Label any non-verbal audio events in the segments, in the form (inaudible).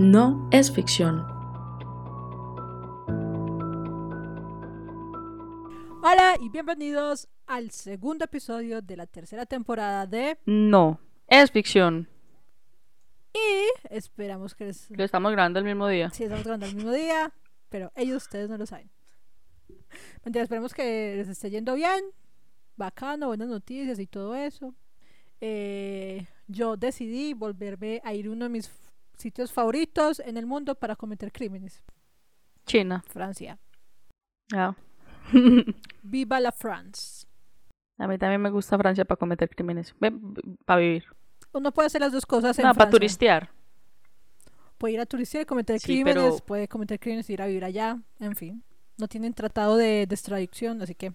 no es ficción. Hola y bienvenidos al segundo episodio de la tercera temporada de No es ficción. Y esperamos que les... Lo estamos grabando el mismo día. Sí, estamos grabando el mismo día, pero ellos ustedes no lo saben. Mentira, esperemos que les esté yendo bien, bacano, buenas noticias y todo eso. Eh, yo decidí volverme a ir uno de mis sitios favoritos en el mundo para cometer crímenes. China. Francia. Ah. (laughs) Viva la France. A mí también me gusta Francia para cometer crímenes. Para vivir. Uno puede hacer las dos cosas en No, para turistear. Puede ir a turistear y cometer Sí, crímenes, pero- puede cometer crímenes y ir a vivir allá, en fin. No tienen tratado de, de extradición, así que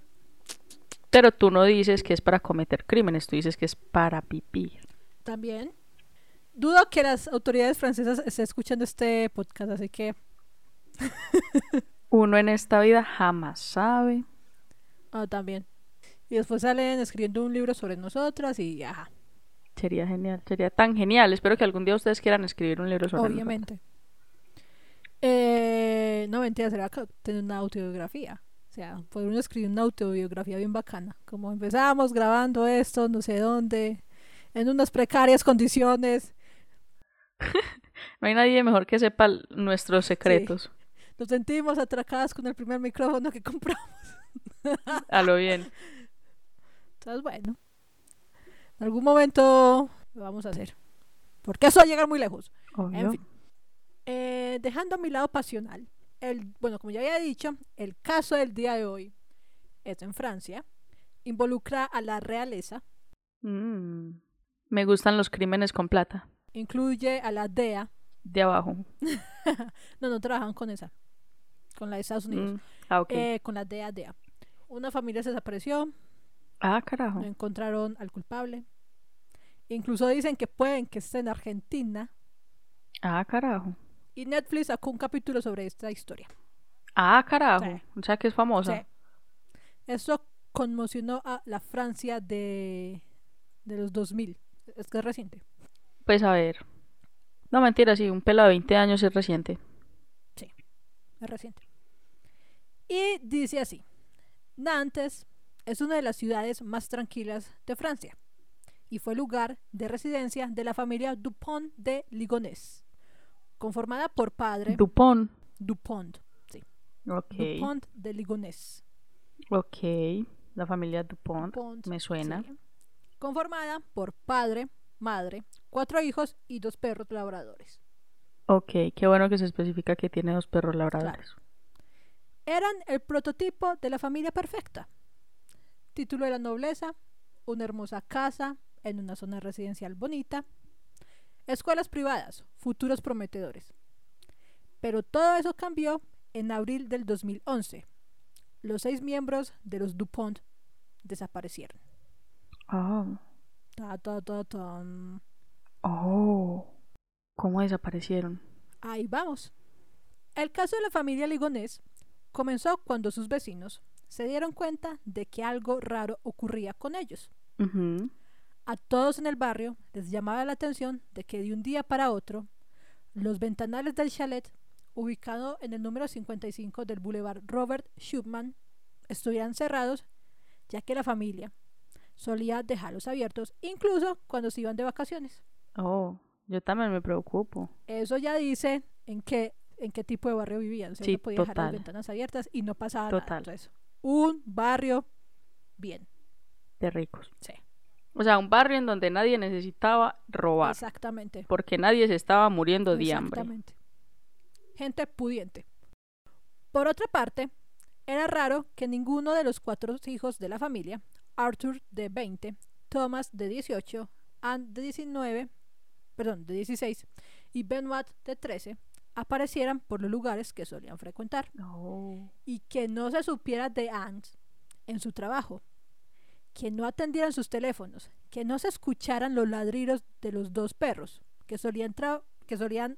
Pero tú no dices que es para cometer crímenes, tú dices que es para vivir. también. Dudo que las autoridades francesas estén escuchando este podcast, así que (laughs) Uno en esta vida jamás sabe. ah, también. Y después salen escribiendo un libro sobre nosotras y ajá, Sería genial, sería tan genial. Espero que algún día ustedes quieran escribir un libro sobre obviamente. Eh, no, mentira, será que tener una autobiografía. O sea, poder uno escribir una autobiografía bien bacana. Como empezamos grabando esto, no sé dónde, en unas precarias condiciones. (laughs) No hay nadie mejor que sepa nuestros secretos. Nos sentimos atracadas con el primer micrófono que compramos. (laughs) A lo bien. Entonces, bueno, en algún momento lo vamos a hacer. Porque eso va a llegar muy lejos. Obvio. En fin. Eh, dejando a mi lado pasional, el, bueno, como ya había dicho, el caso del día de hoy es en Francia. Involucra a la realeza, Mm. Me gustan los crímenes con plata. Incluye a la DEA. De abajo. (laughs) No, no trabajan con esa, con la de Estados Unidos. Mm. Ah, ok. Eh, con la DEA, DEA. Una familia se desapareció, ah, carajo. no encontraron al culpable. Incluso dicen que pueden que esté en Argentina. Ah, carajo. Y Netflix sacó un capítulo sobre esta historia. Ah, carajo. Sí. O sea que es famosa. Sí. Esto conmocionó a la Francia de, de los 2000. Es que es reciente. Pues a ver. No, mentira, sí, un pelo de 20 años es reciente. Es reciente. Y dice así. Nantes es una de las ciudades más tranquilas de Francia y fue lugar de residencia de la familia Dupont de Ligonnès, conformada por padre Dupont. Dupont, Ok. Dupont de Ligonnès. Ok. La familia Dupont. Dupont, Me suena. sí. Conformada por padre, madre, cuatro hijos y dos perros labradores. Ok, qué bueno que se especifica que tiene dos perros labradores. Eran el prototipo de la familia perfecta. Título de la nobleza, una hermosa casa en una zona residencial bonita, escuelas privadas, futuros prometedores. Pero todo eso cambió en abril del 2011. Los seis miembros de los DuPont desaparecieron. Oh. Ta, ta, ta. Oh. ¿Cómo desaparecieron? Ahí vamos. El caso de la familia Ligonés comenzó cuando sus vecinos se dieron cuenta de que algo raro ocurría con ellos. A todos en el barrio les llamaba la atención de que de un día para otro los ventanales del chalet, ubicado en el número 55 del Boulevard Robert Schumann, estuvieran cerrados, ya que la familia solía dejarlos abiertos incluso cuando se iban de vacaciones. Oh, yo también me preocupo. Eso ya dice en qué, en qué tipo de barrio vivían. Sí, uno podía dejar las ventanas abiertas y no pasaba nada. Total. Entonces, un barrio bien. De ricos. Sí, O sea, un barrio en donde nadie necesitaba robar. exactamente. Porque nadie se estaba muriendo de hambre. Exactamente. Gente pudiente. Por otra parte, era raro que ninguno de los cuatro hijos de la familia, Arthur de 20, Thomas de 18, Anne de 19, perdón, de 16 y Benoit de 13, aparecieran por los lugares que solían frecuentar Oh. y que no se supiera de Anne en su trabajo, que no atendieran sus teléfonos, que no se escucharan los ladridos de los dos perros, que solían tra- que solían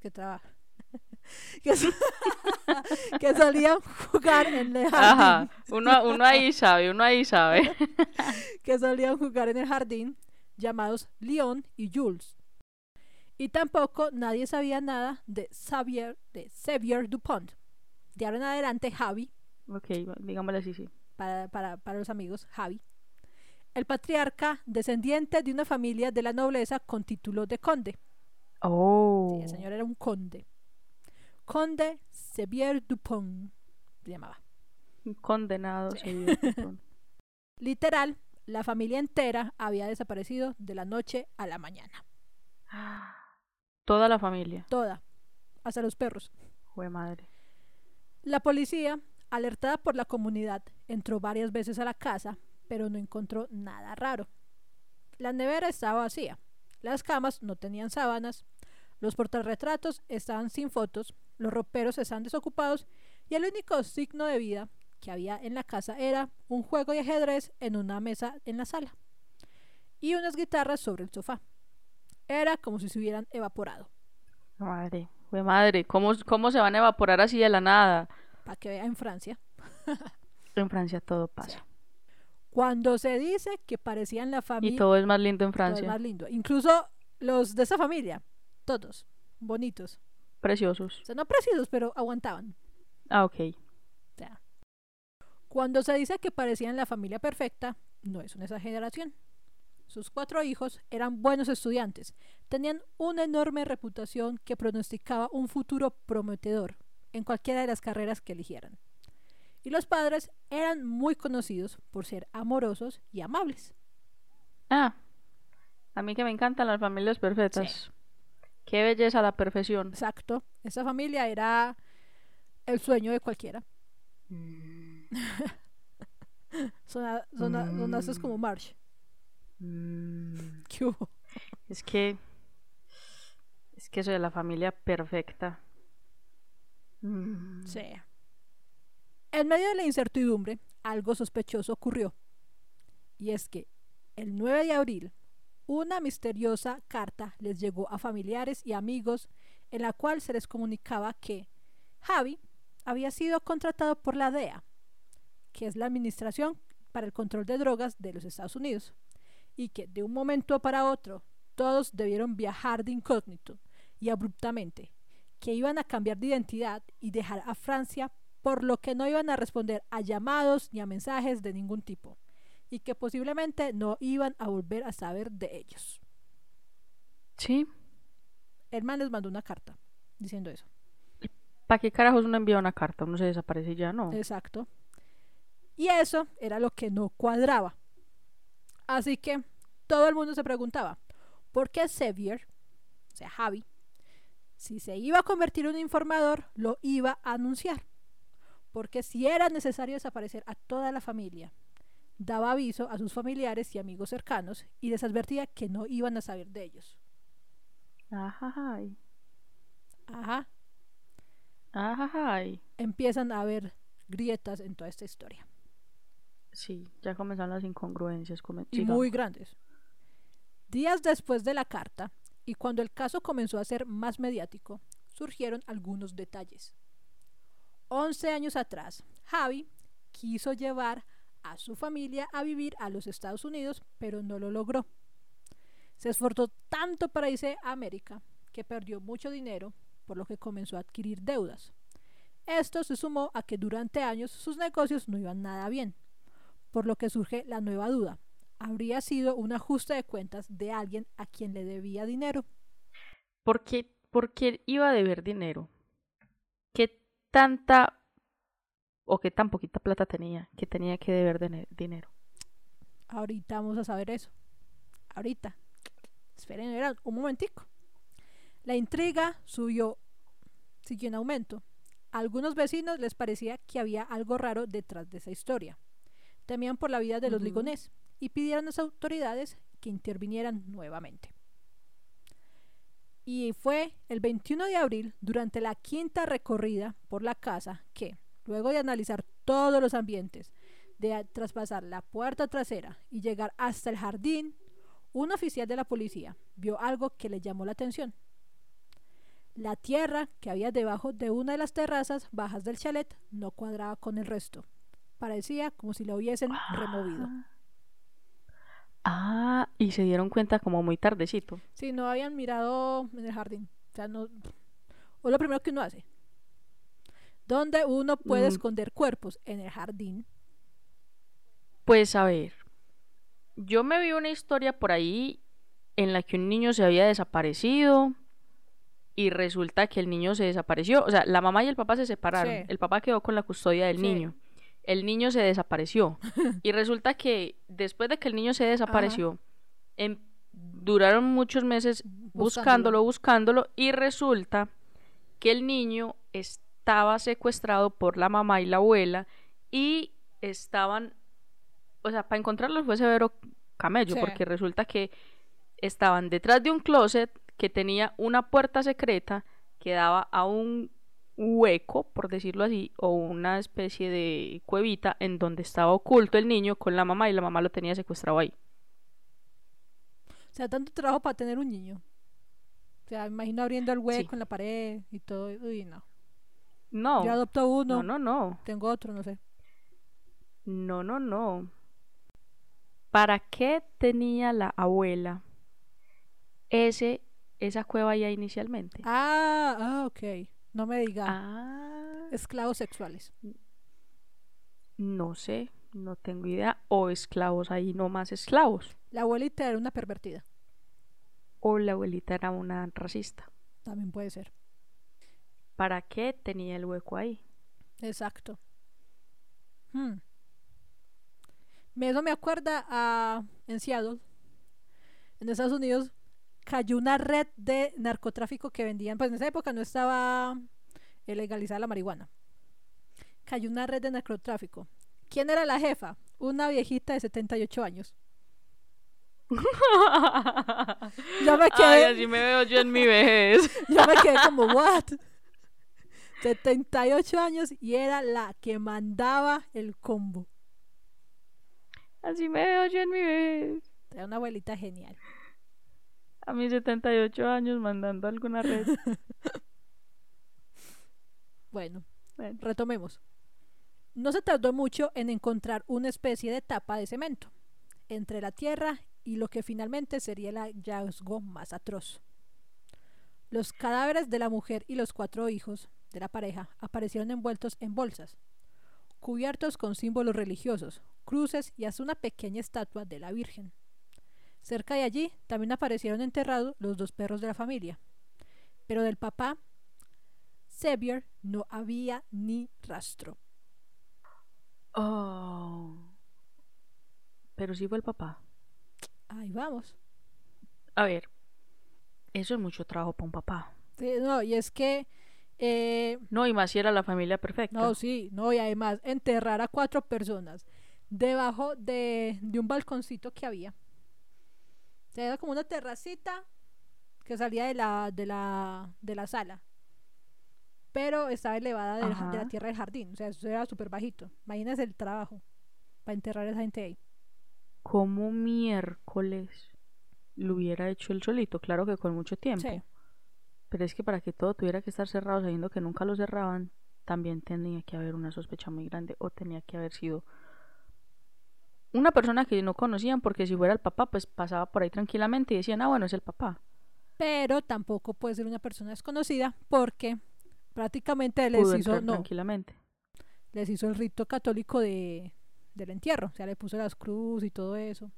que trabajan (laughs) que, so- (laughs) que solían jugar en el jardín, Ajá. Uno, uno ahí sabe, uno ahí sabe. (laughs) que solían jugar en el jardín, llamados Leon y Jules. Y tampoco nadie sabía nada de Xavier, de Xavier Dupont. De ahora en adelante, Javi, Ok, digámosle así, sí. para, para, para los amigos, Javi. El patriarca, descendiente de una familia de la nobleza con título de conde. Oh. Sí, el señor era un conde. Conde Xavier Dupont se llamaba. Condenado. Sí. sí, Dupont. (laughs) Literal, la familia entera había desaparecido de la noche a la mañana. Toda la familia. Toda, hasta los perros. Jue madre. La policía, alertada por la comunidad, entró varias veces a la casa, pero no encontró nada raro. La nevera estaba vacía, las camas no tenían sábanas, los portarretratos estaban sin fotos, los roperos estaban desocupados y el único signo de vida que había en la casa era un juego de ajedrez en una mesa en la sala y unas guitarras sobre el sofá. Era como si se hubieran evaporado. Madre. Jue madre. ¿Cómo, ¿Cómo se van a evaporar así de la nada? Para que vea en Francia. (laughs) En Francia todo pasa. Cuando se dice que parecían la Y familia, todo es más lindo en todo es Francia. más lindo. Incluso los de esa familia, todos, bonitos. Preciosos. O sea, no precisos, pero aguantaban. Ah, ok. O sea, cuando se dice que parecían la familia perfecta, no es una exageración. Sus cuatro hijos eran buenos estudiantes, tenían una enorme reputación que pronosticaba un futuro prometedor en cualquiera de las carreras que eligieran. Y los padres eran muy conocidos por ser amorosos y amables. Ah. A mí que me encantan las familias perfectas. Qué belleza la perfección. Exacto, esa familia era el sueño de cualquiera. Sona- sona- sonaste Mm. (laughs) como Marsh. Mm, (laughs) ¿Qué hubo? Es que. Es que eso de la familia perfecta. Mm, Sí. En medio de la incertidumbre, algo sospechoso ocurrió. Y es que el 9 de abril, una misteriosa carta les llegó a familiares y amigos en la cual se les comunicaba que Javi había sido contratado por la DEA, que es la Administración para el Control de Drogas de los Estados Unidos, y que de un momento para otro todos debieron viajar de incógnito y abruptamente, que iban a cambiar de identidad y dejar a Francia, por lo que no iban a responder a llamados ni a mensajes de ningún tipo, y que posiblemente no iban a volver a saber de ellos. Sí. El man les mandó una carta diciendo eso. ¿Para qué carajos uno envía una carta? Uno se desaparece y ya no. Exacto. Y eso era lo que no cuadraba. Así que todo el mundo se preguntaba, ¿por qué Xavier, o sea, Javi, si se iba a convertir en un informador, lo iba a anunciar? Porque si era necesario desaparecer a toda la familia, daba aviso a sus familiares y amigos cercanos y les advertía que no iban a saber de ellos. Ajá. Ajá, Ajá. empiezan a haber grietas en toda esta historia. Sí, ya comenzaron las incongruencias. come- y sigamos. muy grandes. Días después de la carta, y cuando el caso comenzó a ser más mediático, surgieron algunos detalles. Once años atrás, Javi quiso llevar a su familia a vivir a los Estados Unidos, pero no lo logró. Se esforzó tanto para irse a América que perdió mucho dinero, por lo que comenzó a adquirir deudas. Esto se sumó a que durante años sus negocios no iban nada bien, por lo que surge la nueva duda. ¿Habría sido un ajuste de cuentas de alguien a quien le debía dinero? ¿Por qué, por qué iba a deber dinero? ¿Qué tanta o qué tan poquita plata tenía que tenía que deber de dinero? Ahorita vamos a saber eso. Ahorita. Esperen, un momentico. La intriga subió, siguió en aumento. A algunos vecinos les parecía que había algo raro detrás de esa historia. Temían por la vida de los Ujú. ligonés y pidieron a las autoridades que intervinieran nuevamente. Y fue el 21 de abril, durante la quinta recorrida por la casa, que, luego de analizar todos los ambientes, de traspasar la puerta trasera y llegar hasta el jardín, un oficial de la policía vio algo que le llamó la atención. La tierra que había debajo de una de las terrazas bajas del chalet no cuadraba con el resto. Parecía como si la hubiesen removido. Ah. Ah, y se dieron cuenta como muy tardecito. Sí, no habían mirado en el jardín. O sea, no. O lo primero que uno hace. ¿Dónde uno puede Mm. esconder cuerpos? En el jardín. Pues a ver, yo me vi una historia por ahí en la que un niño se había desaparecido y resulta que el niño se desapareció. O sea, la mamá y el papá se separaron. Sí. El papá quedó con la custodia del Sí. niño. El niño se desapareció. (laughs) y resulta que después de que el niño se desapareció, em- duraron muchos meses buscándolo, buscándolo, y resulta que el niño estaba secuestrado por la mamá y la abuela y estaban, o sea, para encontrarlo fue severo camello, Sí. porque resulta que estaban detrás de un closet que tenía una puerta secreta que daba a un hueco, por decirlo así, o una especie de cuevita en donde estaba oculto el niño con la mamá y la mamá lo tenía secuestrado ahí. O sea, tanto trabajo para tener un niño. O sea, me imagino abriendo el hueco Sí. en la pared y todo. Uy, no. No, Yo adopto uno, no, no, no. tengo otro, no sé. No, no, no. ¿Para qué tenía la abuela ese, esa cueva ya inicialmente? Ah, ah, ok. No me diga. Ah, Esclavos sexuales. no sé, no tengo idea. O esclavos ahí, no más esclavos. La abuelita era una pervertida. O la abuelita era una racista. También puede ser. ¿Para qué tenía el hueco ahí? Exacto. Hmm. Me- Eso me acuerda a en Seattle, en Estados Unidos, cayó una red de narcotráfico que vendían, pues en esa época no estaba legalizada la marihuana. Cayó una red de narcotráfico. ¿Quién era la jefa? Una viejita de 78 años. (laughs) Yo me Ay, quedé, así me veo yo en mi vejez. (laughs) yo me quedé como, ¿what? 78 años y era la que mandaba el combo. Así me veo yo en mi vejez. Era una abuelita genial. A mis 78 años mandando alguna red. (laughs) Bueno, Bueno. retomemos. No se tardó mucho en encontrar una especie de tapa de cemento entre la tierra y lo que finalmente sería el hallazgo más atroz. Los cadáveres de la mujer y los cuatro hijos de la pareja aparecieron envueltos en bolsas, cubiertos con símbolos religiosos, cruces y hasta una pequeña estatua de la Virgen. Cerca de allí también aparecieron enterrados los dos perros de la familia, pero del papá Xavier no había ni rastro. Oh. Pero sí fue el papá. Ahí vamos. A ver, eso es mucho trabajo para un papá. Sí, no, y es que, eh, No, y más si era la familia perfecta. no, sí, no, y además enterrar a cuatro personas debajo de, de un balconcito que había. Era como una terracita que salía de la, de la, de la sala. Pero estaba elevada de la, de la Ajá. tierra del jardín. O sea, eso era súper bajito. Imagínense el trabajo para enterrar a esa gente ahí. ¿Cómo miércoles lo hubiera hecho él solito? Claro que con mucho tiempo. Sí. Pero es que para que todo tuviera que estar cerrado sabiendo que nunca lo cerraban, también tenía que haber una sospecha muy grande o tenía que haber sido una persona que no conocían porque si fuera el papá pues pasaba por ahí tranquilamente y decían, ah bueno, es el papá. Pero tampoco puede ser una persona desconocida porque prácticamente les Pudo hizo, no, tranquilamente. les hizo el rito católico de, del entierro. O sea, le puso las cruz y todo eso.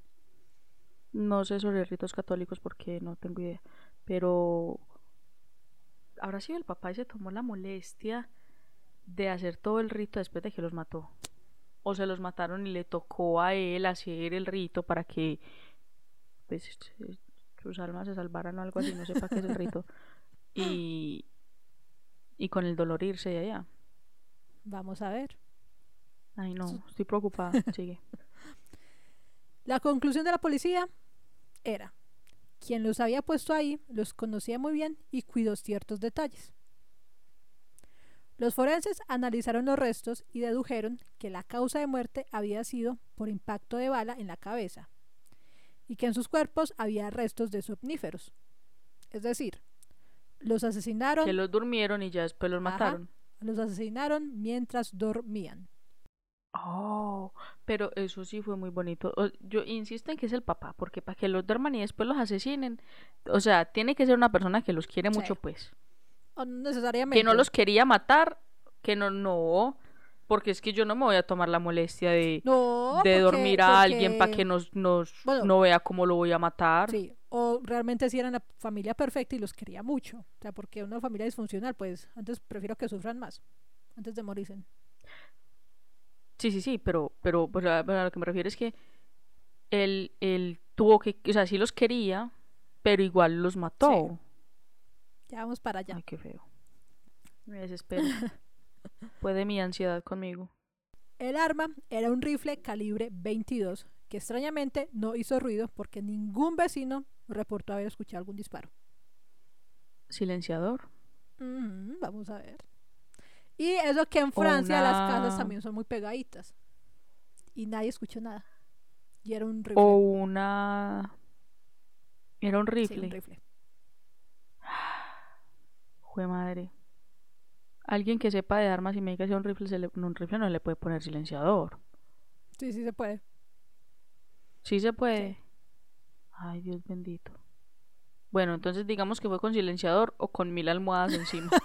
No sé sobre ritos católicos porque no tengo idea. Pero habrá sido el papá y se tomó la molestia de hacer todo el rito después de que los mató. O se los mataron y le tocó a él hacer el rito para que pues, sus almas se salvaran o algo así, no sé para qué es el rito. (laughs) Y, y con el dolor irse de allá. Vamos a ver. Ay, no, estoy preocupada. (laughs) Sigue. La conclusión de la policía era, quien los había puesto ahí los conocía muy bien y cuidó ciertos detalles. Los forenses analizaron los restos y dedujeron que la causa de muerte había sido por impacto de bala en la cabeza y que en sus cuerpos había restos de somníferos. Es decir, los asesinaron, Que los durmieron y ya después los Ajá. mataron. los asesinaron mientras dormían. Oh, pero eso sí fue muy bonito. O- Yo insisto en que es el papá, porque para que los duerman y después los asesinen, o sea, tiene que ser una persona que los quiere Sí. mucho, pues. Necesariamente. Que no los quería matar, que no, no, porque es que yo no me voy a tomar la molestia de, No, de porque- dormir a alguien para que nos, nos Bueno, no vea cómo lo voy a matar. Sí, o realmente si eran la familia perfecta y los quería mucho. O sea, porque una familia disfuncional, pues antes prefiero que sufran más, antes de morirse. Sí, sí, sí, pero, pero, pues, a, a lo que me refiero es que él, él tuvo que, o sea, sí los quería, pero igual los mató. Ya vamos para allá. Ay, qué feo. Me desespero. (laughs) Puede mi ansiedad conmigo. El arma era un rifle calibre 22 que extrañamente no hizo ruido porque ningún vecino reportó haber escuchado algún disparo. Silenciador. Ujú, vamos a ver. Y eso que en Francia las casas también son muy pegaditas. Y nadie escuchó nada. Y era un rifle. O una. Era un Sí, rifle. un rifle. Jue madre. Alguien que sepa de armas y me diga que sea un rifle, se le- un rifle no le puede poner silenciador. Sí, sí se puede. Sí se puede. Ay, Dios bendito. Bueno, entonces digamos que fue con silenciador o con mil almohadas encima. (laughs)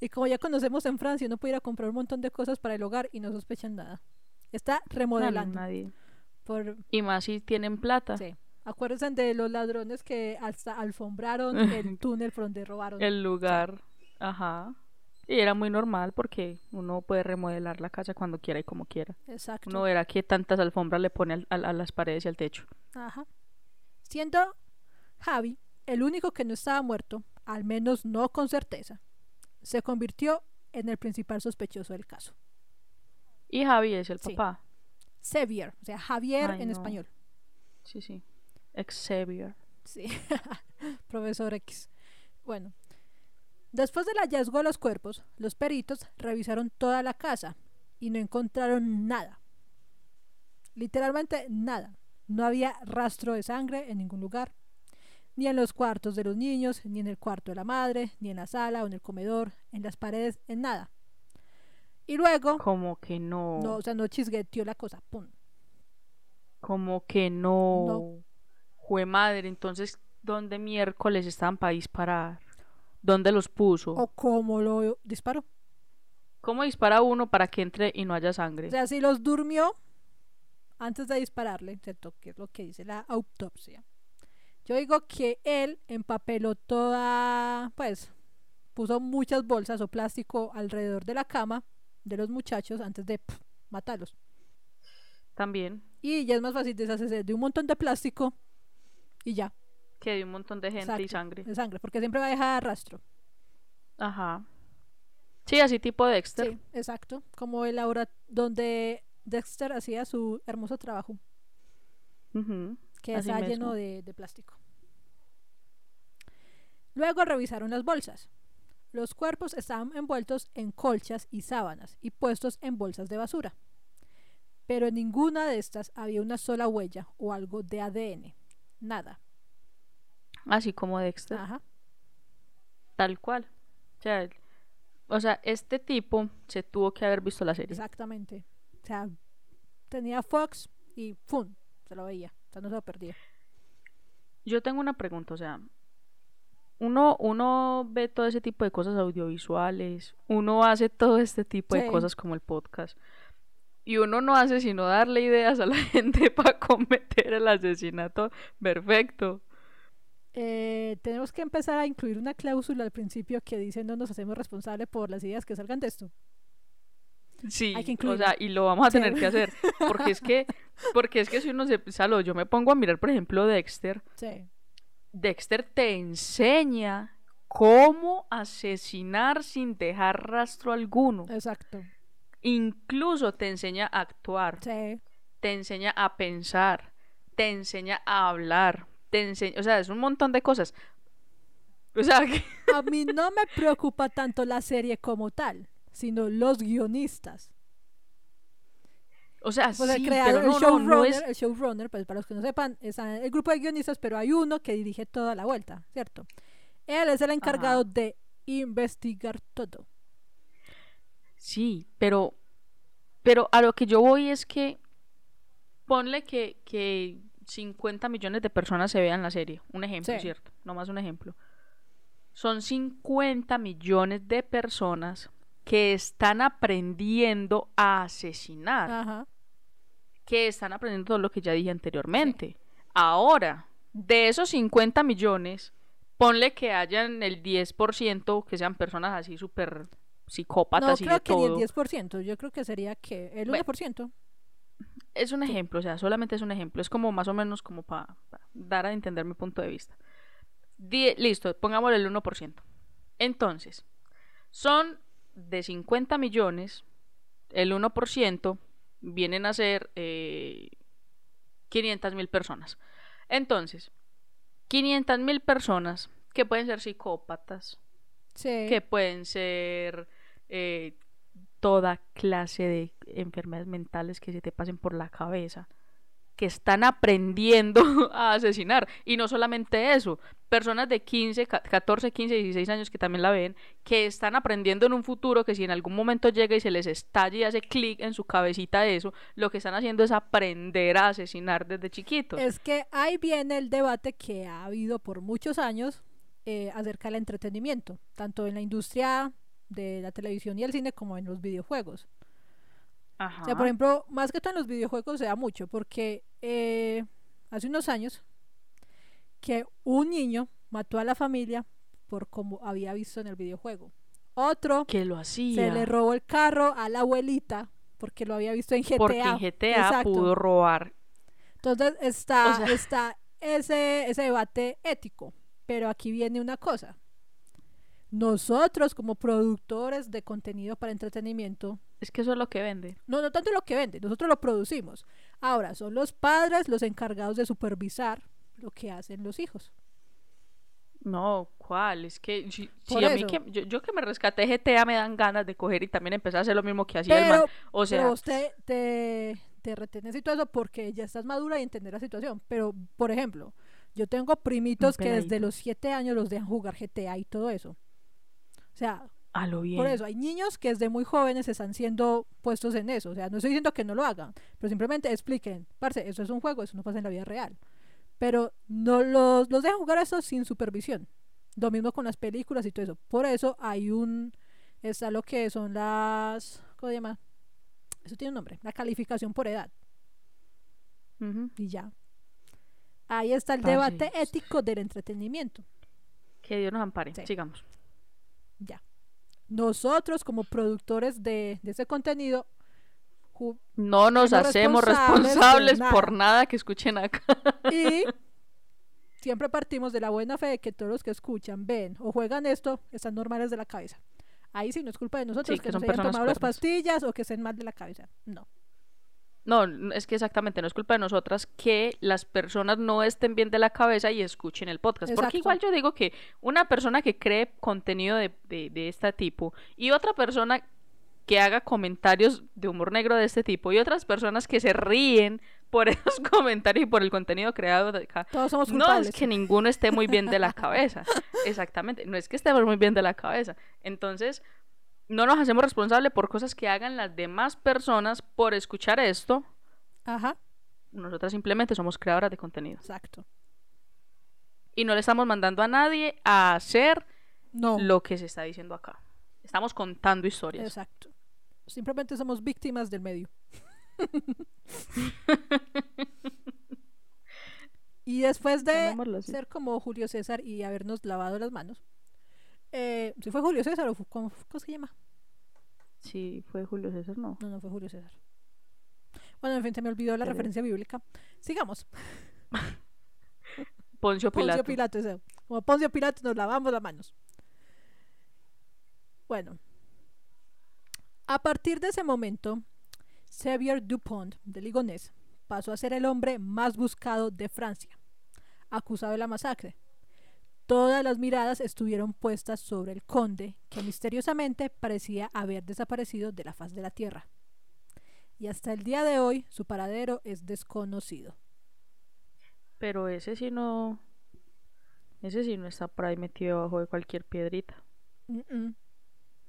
Y como ya conocemos en Francia, uno puede ir a comprar un montón de cosas para el hogar y no sospechan nada. Está No, remodelando. nadie. Por, Y más si tienen plata. sí. Acuérdense de los ladrones que hasta alfombraron (laughs) el túnel por donde robaron. El lugar. Ajá. Y era muy normal porque uno puede remodelar la casa cuando quiera y como quiera. Exacto. Uno verá que tantas alfombras le pone al- al- a las paredes y al techo. Ajá. Siendo Javi el único que no estaba muerto, al menos no con certeza, se convirtió en el principal sospechoso del caso. Y Javi es el Sí. papá. Xavier, o sea, Javier Ay, en no. español. Sí, sí. Xavier. Sí, (laughs) profesor X. Bueno, después del hallazgo de los cuerpos, los peritos revisaron toda la casa y no encontraron nada. Literalmente nada. No había rastro de sangre en ningún lugar. Ni en los cuartos de los niños, ni en el cuarto de la madre, ni en la sala o en el comedor, en las paredes, en nada. Y luego, Como que no. no, o sea, no chisgueteó la cosa, pum. Como que no. No. Jue madre. Entonces, ¿dónde miércoles estaban para disparar? ¿Dónde los puso? O cómo lo disparó. ¿Cómo dispara uno para que entre y no haya sangre? O sea, si los durmió antes de dispararle, ¿cierto? Que es lo que dice la autopsia. Yo digo que él empapeló toda, pues, puso muchas bolsas o plástico alrededor de la cama de los muchachos antes de matarlos. También. Y ya es más fácil deshacerse de un montón de plástico y ya, Que hay un montón de gente y sangre. de sangre, porque siempre va a dejar rastro. Ajá. Sí, así tipo Dexter. Sí, exacto. Como el aura donde Dexter hacía su hermoso trabajo. Que está lleno de, de plástico. Luego revisaron las bolsas. Los cuerpos estaban envueltos en colchas y sábanas y puestos en bolsas de basura. Pero en ninguna de estas había una sola huella o algo de ADN. Nada. Así como Dexter. Ajá. Tal cual. O sea, o sea, este tipo se tuvo que haber visto la serie. Exactamente. O sea, tenía Fox y ¡pum! Se lo veía. O sea, no se lo perdía. Yo tengo una pregunta, o sea, uno, uno ve todo ese tipo de cosas audiovisuales, uno hace todo este tipo de cosas como el podcast, y uno no hace sino darle ideas a la (laughs) gente para cometer el asesinato perfecto. Eh, tenemos que empezar a incluir una cláusula al principio que dice no nos hacemos responsables por las ideas que salgan de esto. Sí, Hay que o sea, y lo vamos a Sí. tener que hacer, porque es que, (laughs) porque es que si uno se, salo, yo me pongo a mirar, por ejemplo, Dexter, Sí. Dexter te enseña cómo asesinar sin dejar rastro alguno. Exacto. Incluso te enseña a actuar, Sí. te enseña a pensar, te enseña a hablar, te enseña, o sea, es un montón de cosas. O sea, que- A mí no me preocupa tanto la serie como tal, sino los guionistas. o sea, el sí, creador, pero no, el showrunner, no es el showrunner, pues para los que no sepan, es el grupo de guionistas, pero hay uno que dirige toda la vuelta, ¿cierto? Él es el encargado de investigar todo. Sí, pero Pero a lo que yo voy es que ponle que, que 50 millones de personas se vean la serie. Un ejemplo, Sí. ¿cierto? No más un ejemplo. Son 50 millones de personas que están aprendiendo a asesinar. Ajá. Que están aprendiendo todo lo que ya dije anteriormente. Ahora, de esos 50 millones, ponle que hayan el 10% que sean personas así súper No psicópatas y creo de que ni el todo. 10%. Yo creo que sería que el Bueno. 1%. Es un ejemplo, o sea, solamente es un ejemplo. Es como más o menos como para dar a entender mi punto de vista. Die- listo, pongámosle el 1%. Entonces, son de 50 millones, el 1% vienen a ser eh, 500 mil personas. Entonces, 500 mil personas que pueden ser psicópatas, Sí. que pueden ser eh, toda clase de enfermedades mentales que se te pasen por la cabeza, que están aprendiendo (laughs) a asesinar. Y no solamente eso, personas de 15, ca- 14, 15, 16 años que también la ven, que están aprendiendo en un futuro que si en algún momento llega y se les estalla y hace clic en su cabecita eso, lo que están haciendo es aprender a asesinar desde chiquitos. Es que ahí viene el debate que ha habido por muchos años eh, acerca del entretenimiento, tanto en la industria de la televisión y el cine como en los videojuegos. Ajá. O sea, por ejemplo, más que todo en los videojuegos se da mucho, porque eh, hace unos años que un niño mató a la familia por como había visto en el videojuego. Otro que lo hacía. se le robó el carro a la abuelita porque lo había visto en GTA. porque en GTA Exacto. pudo robar Entonces está, O sea- está ese, ese debate ético. Pero aquí viene una cosa. Nosotros como productores de contenido para entretenimiento, Es que eso es lo que vende. no, no tanto lo que venden, nosotros lo producimos. Ahora, son los padres los encargados de supervisar lo que hacen los hijos. No, ¿cuál? Es que si, a mí que yo, yo que me rescaté GTA me dan ganas de coger y también empezar a hacer lo mismo que hacía el man. O sea, pero usted te, te retenes y todo eso porque ya estás madura y entender la situación. Pero, por ejemplo, yo tengo primitos que desde los 7 años los dejan jugar GTA y todo eso. O sea, a lo bien. Por eso, hay niños que desde muy jóvenes están siendo puestos en eso. O sea, no estoy diciendo que no lo hagan, pero simplemente expliquen, parce, eso es un juego, eso no pasa en la vida real. Pero no los, los dejan jugar eso sin supervisión. Lo mismo con las películas y todo eso. Por eso hay un, está lo que son las, ¿cómo se llama? Eso tiene un nombre, la calificación por edad. Y ya. Ahí está el debate ético del entretenimiento. Que Dios nos ampare. Sí. Sigamos. Ya. Nosotros como productores de, de ese contenido No nos hacemos responsables de responsables nada. por nada que escuchen acá. Y (laughs) siempre partimos de la buena fe de que todos los que escuchan, ven o juegan esto están normales de la cabeza. Ahí sí no es culpa de nosotros Sí, que, que no son se hayan tomado las pastillas o que estén mal de la cabeza. No. No, es que exactamente no es culpa de nosotras que las personas no estén bien de la cabeza y escuchen el podcast. Exacto. Porque igual yo digo que una persona que cree contenido de, de, de este tipo y otra persona que haga comentarios de humor negro de este tipo y otras personas que se ríen por (laughs) esos comentarios y por el contenido creado de acá. Todos somos No culpables. es que ninguno esté muy bien de la (laughs) cabeza. Exactamente. No es que estemos muy bien de la cabeza. Entonces, no nos hacemos responsables por cosas que hagan las demás personas por escuchar esto. Ajá, Nosotras simplemente somos creadoras de contenido. exacto. Y no le estamos mandando a nadie a hacer No, lo que se está diciendo acá. Estamos contando historias. exacto. Simplemente somos víctimas del medio. (laughs) y después de ser como Julio César y habernos lavado las manos, eh, si fue Julio César o ¿cómo, cómo se llama? Sí, fue Julio César, no. No, no fue Julio César. Bueno, en fin, se me olvidó la Pero- referencia bíblica. Sigamos. (laughs) Poncio Pilato. Poncio Pilato. Como Poncio Pilato nos lavamos las manos. Bueno. A partir de ese momento, Xavier Dupont de Ligonnès pasó a ser el hombre más buscado de Francia, acusado de la masacre. Todas las miradas estuvieron puestas sobre el conde, que misteriosamente parecía haber desaparecido de la faz de la tierra. Y hasta el día de hoy su paradero es desconocido. Pero ese sí no. Ese sí no está por ahí metido debajo de cualquier piedrita. Mm, mm.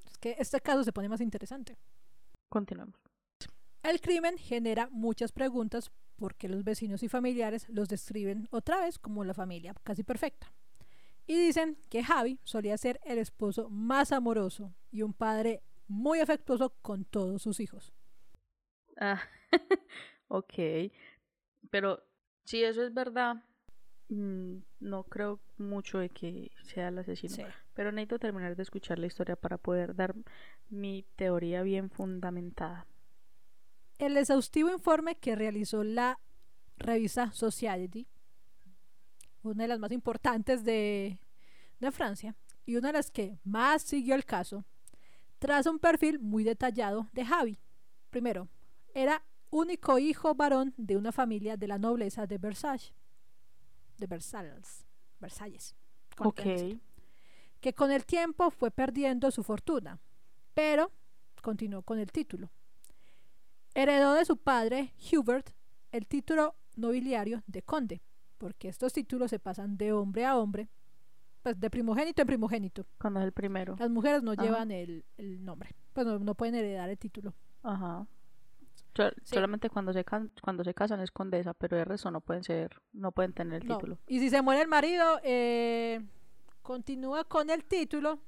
Es que este caso se pone más interesante. Continuemos. El crimen genera muchas preguntas porque los vecinos y familiares los describen otra vez como la familia casi perfecta. Y dicen que Javi solía ser el esposo más amoroso y un padre muy afectuoso con todos sus hijos. Ah, (laughs) ok. Pero si eso es verdad, mm, no creo mucho de que sea el asesino. Sí. Pero necesito terminar de escuchar la historia para poder dar mi teoría bien fundamentada. El exhaustivo informe que realizó la revista Society, una de las más importantes de, de Francia y una de las que más siguió el caso, traza un perfil muy detallado de Javi. Primero, era único hijo varón de una familia de la nobleza de Versailles, de Versalles, Versalles, que con el tiempo fue perdiendo su fortuna, pero continuó con el título. Heredó de su padre Hubert el título nobiliario de conde, porque estos títulos se pasan de hombre a hombre, pues de primogénito en primogénito. Cuando es el primero. Las mujeres no Ajá. llevan el, el nombre, pues no, no pueden heredar el título. Ajá. Sí. Solamente cuando se, can- cuando se casan es condesa, pero el resto no pueden ser, no pueden tener el No. título. Y si se muere el marido, eh, continúa con el título.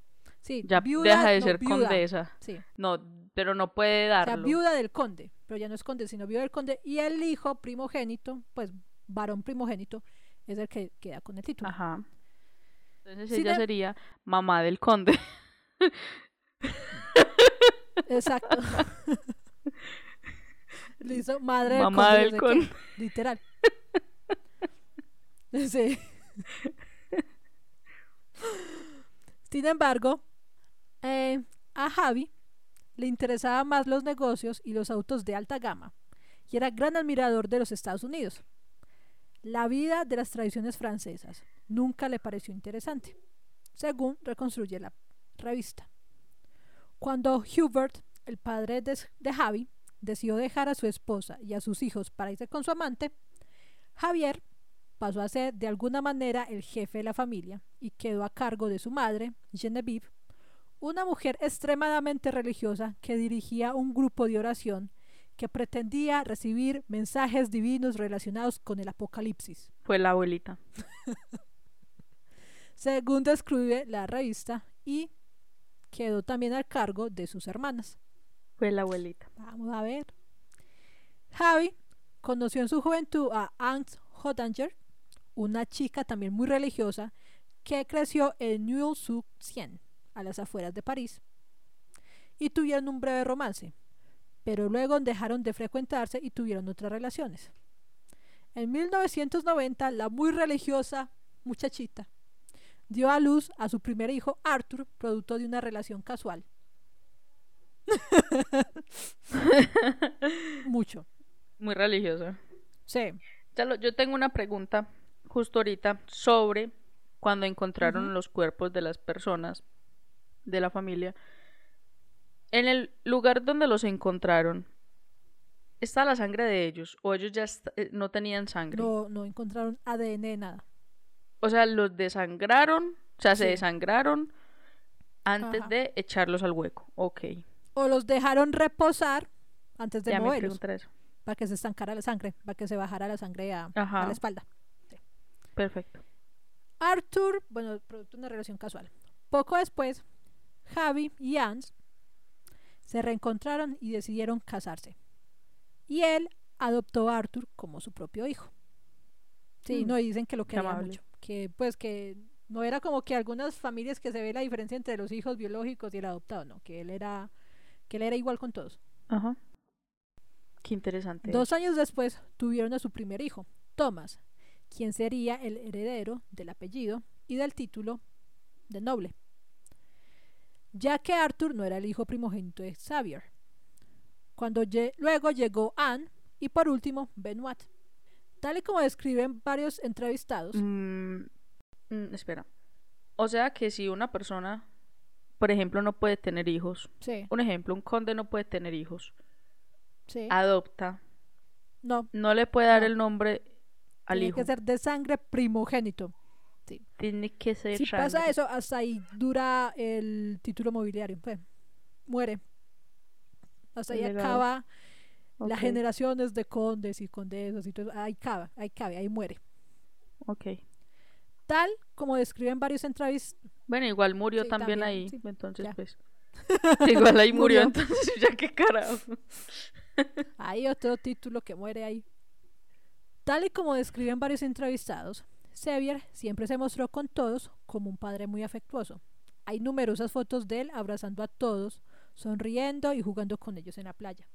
Sí, Ya viuda, deja de no, ser viuda. condesa. Sí, No, pero no puede o sea, darlo. viuda del conde, pero ya no es conde, sino viuda del conde. Y el hijo primogénito, pues varón primogénito, es el que queda con el título. Ajá. Entonces Sin ella em- sería mamá del conde. Exacto. (laughs) Hizo madre del Mamá conde, del conde. (laughs) Literal. (laughs) Sí. Sin embargo, eh, a Javi le interesaban más los negocios y los autos de alta gama y era gran admirador de los Estados Unidos. La vida de las tradiciones francesas nunca le pareció interesante, según reconstruye la revista. Cuando Hubert, el padre de, de Javi, decidió dejar a su esposa y a sus hijos para irse con su amante, Javier pasó a ser de alguna manera el jefe de la familia y quedó a cargo de su madre, Genevieve, una mujer extremadamente religiosa que dirigía un grupo de oración que pretendía recibir mensajes divinos relacionados con el apocalipsis. Fue la abuelita. según describe la revista, y quedó también al cargo de sus hermanas. Fue la abuelita. Vamos a ver. Javi conoció en su juventud a Anne Hodanger, una chica también muy religiosa que creció en Neuilly-sur-Seine, a las afueras de París, y tuvieron un breve romance, pero luego dejaron de frecuentarse y tuvieron otras relaciones. En 1990, la muy religiosa muchachita dio a luz a su primer hijo, Arthur, producto de una relación casual. (laughs) Mucho. Muy religiosa. Sí. Ya lo- yo tengo una pregunta justo ahorita sobre cuando encontraron los cuerpos de las personas de la familia. En el lugar donde los encontraron, ¿está la sangre de ellos? ¿O ellos ya eh, no tenían sangre? No, no encontraron ADN de nada. O sea, los desangraron, o sea, se desangraron antes Ajá. de echarlos al hueco. Ok. O los dejaron reposar antes de ya me moverlos preguntaré eso. para que se estancara la sangre, para que se bajara la sangre a, la espalda. Perfecto. Arthur, bueno, producto de una relación casual. Poco después, Javi y Ans se reencontraron y decidieron casarse. Y él adoptó a Arthur como su propio hijo. Sí, Mm, no dicen que lo quería amable. mucho. Que pues que no era como que algunas familias que se ve la diferencia entre los hijos biológicos y el adoptado, no, que él era que él era igual con todos. Ajá. Qué interesante. Dos años después tuvieron a su primer hijo, Thomas, quien sería el heredero del apellido y del título de noble, ya que Arthur no era el hijo primogénito de Xavier. Cuando luego llegó Anne y por último Benoit. Tal y como describen varios entrevistados, Mm, mm, espera. O sea que si una persona, por ejemplo, no puede tener hijos, sí, un ejemplo, un conde no puede tener hijos, sí, adopta, no, no le puede dar No. el nombre al tiene hijo. que ser de sangre primogénito. Tiene que ser Si pasa eso, hasta ahí dura el título mobiliario. pues, muere. Hasta ahí acaba Las generaciones de condes y condesas y todo, ahí cabe, ahí cabe, ahí muere. Ok. Tal como describen varios entrevistas. Bueno, igual murió Sí, también, también, ahí. sí, entonces, ya. pues. (laughs) Igual ahí murió, Murió. entonces ya qué carajo. Hay otro título que muere ahí. Tal y como describen varios entrevistados, Xavier siempre se mostró con todos como un padre muy afectuoso. Hay numerosas fotos de él abrazando a todos, sonriendo y jugando con ellos en la playa.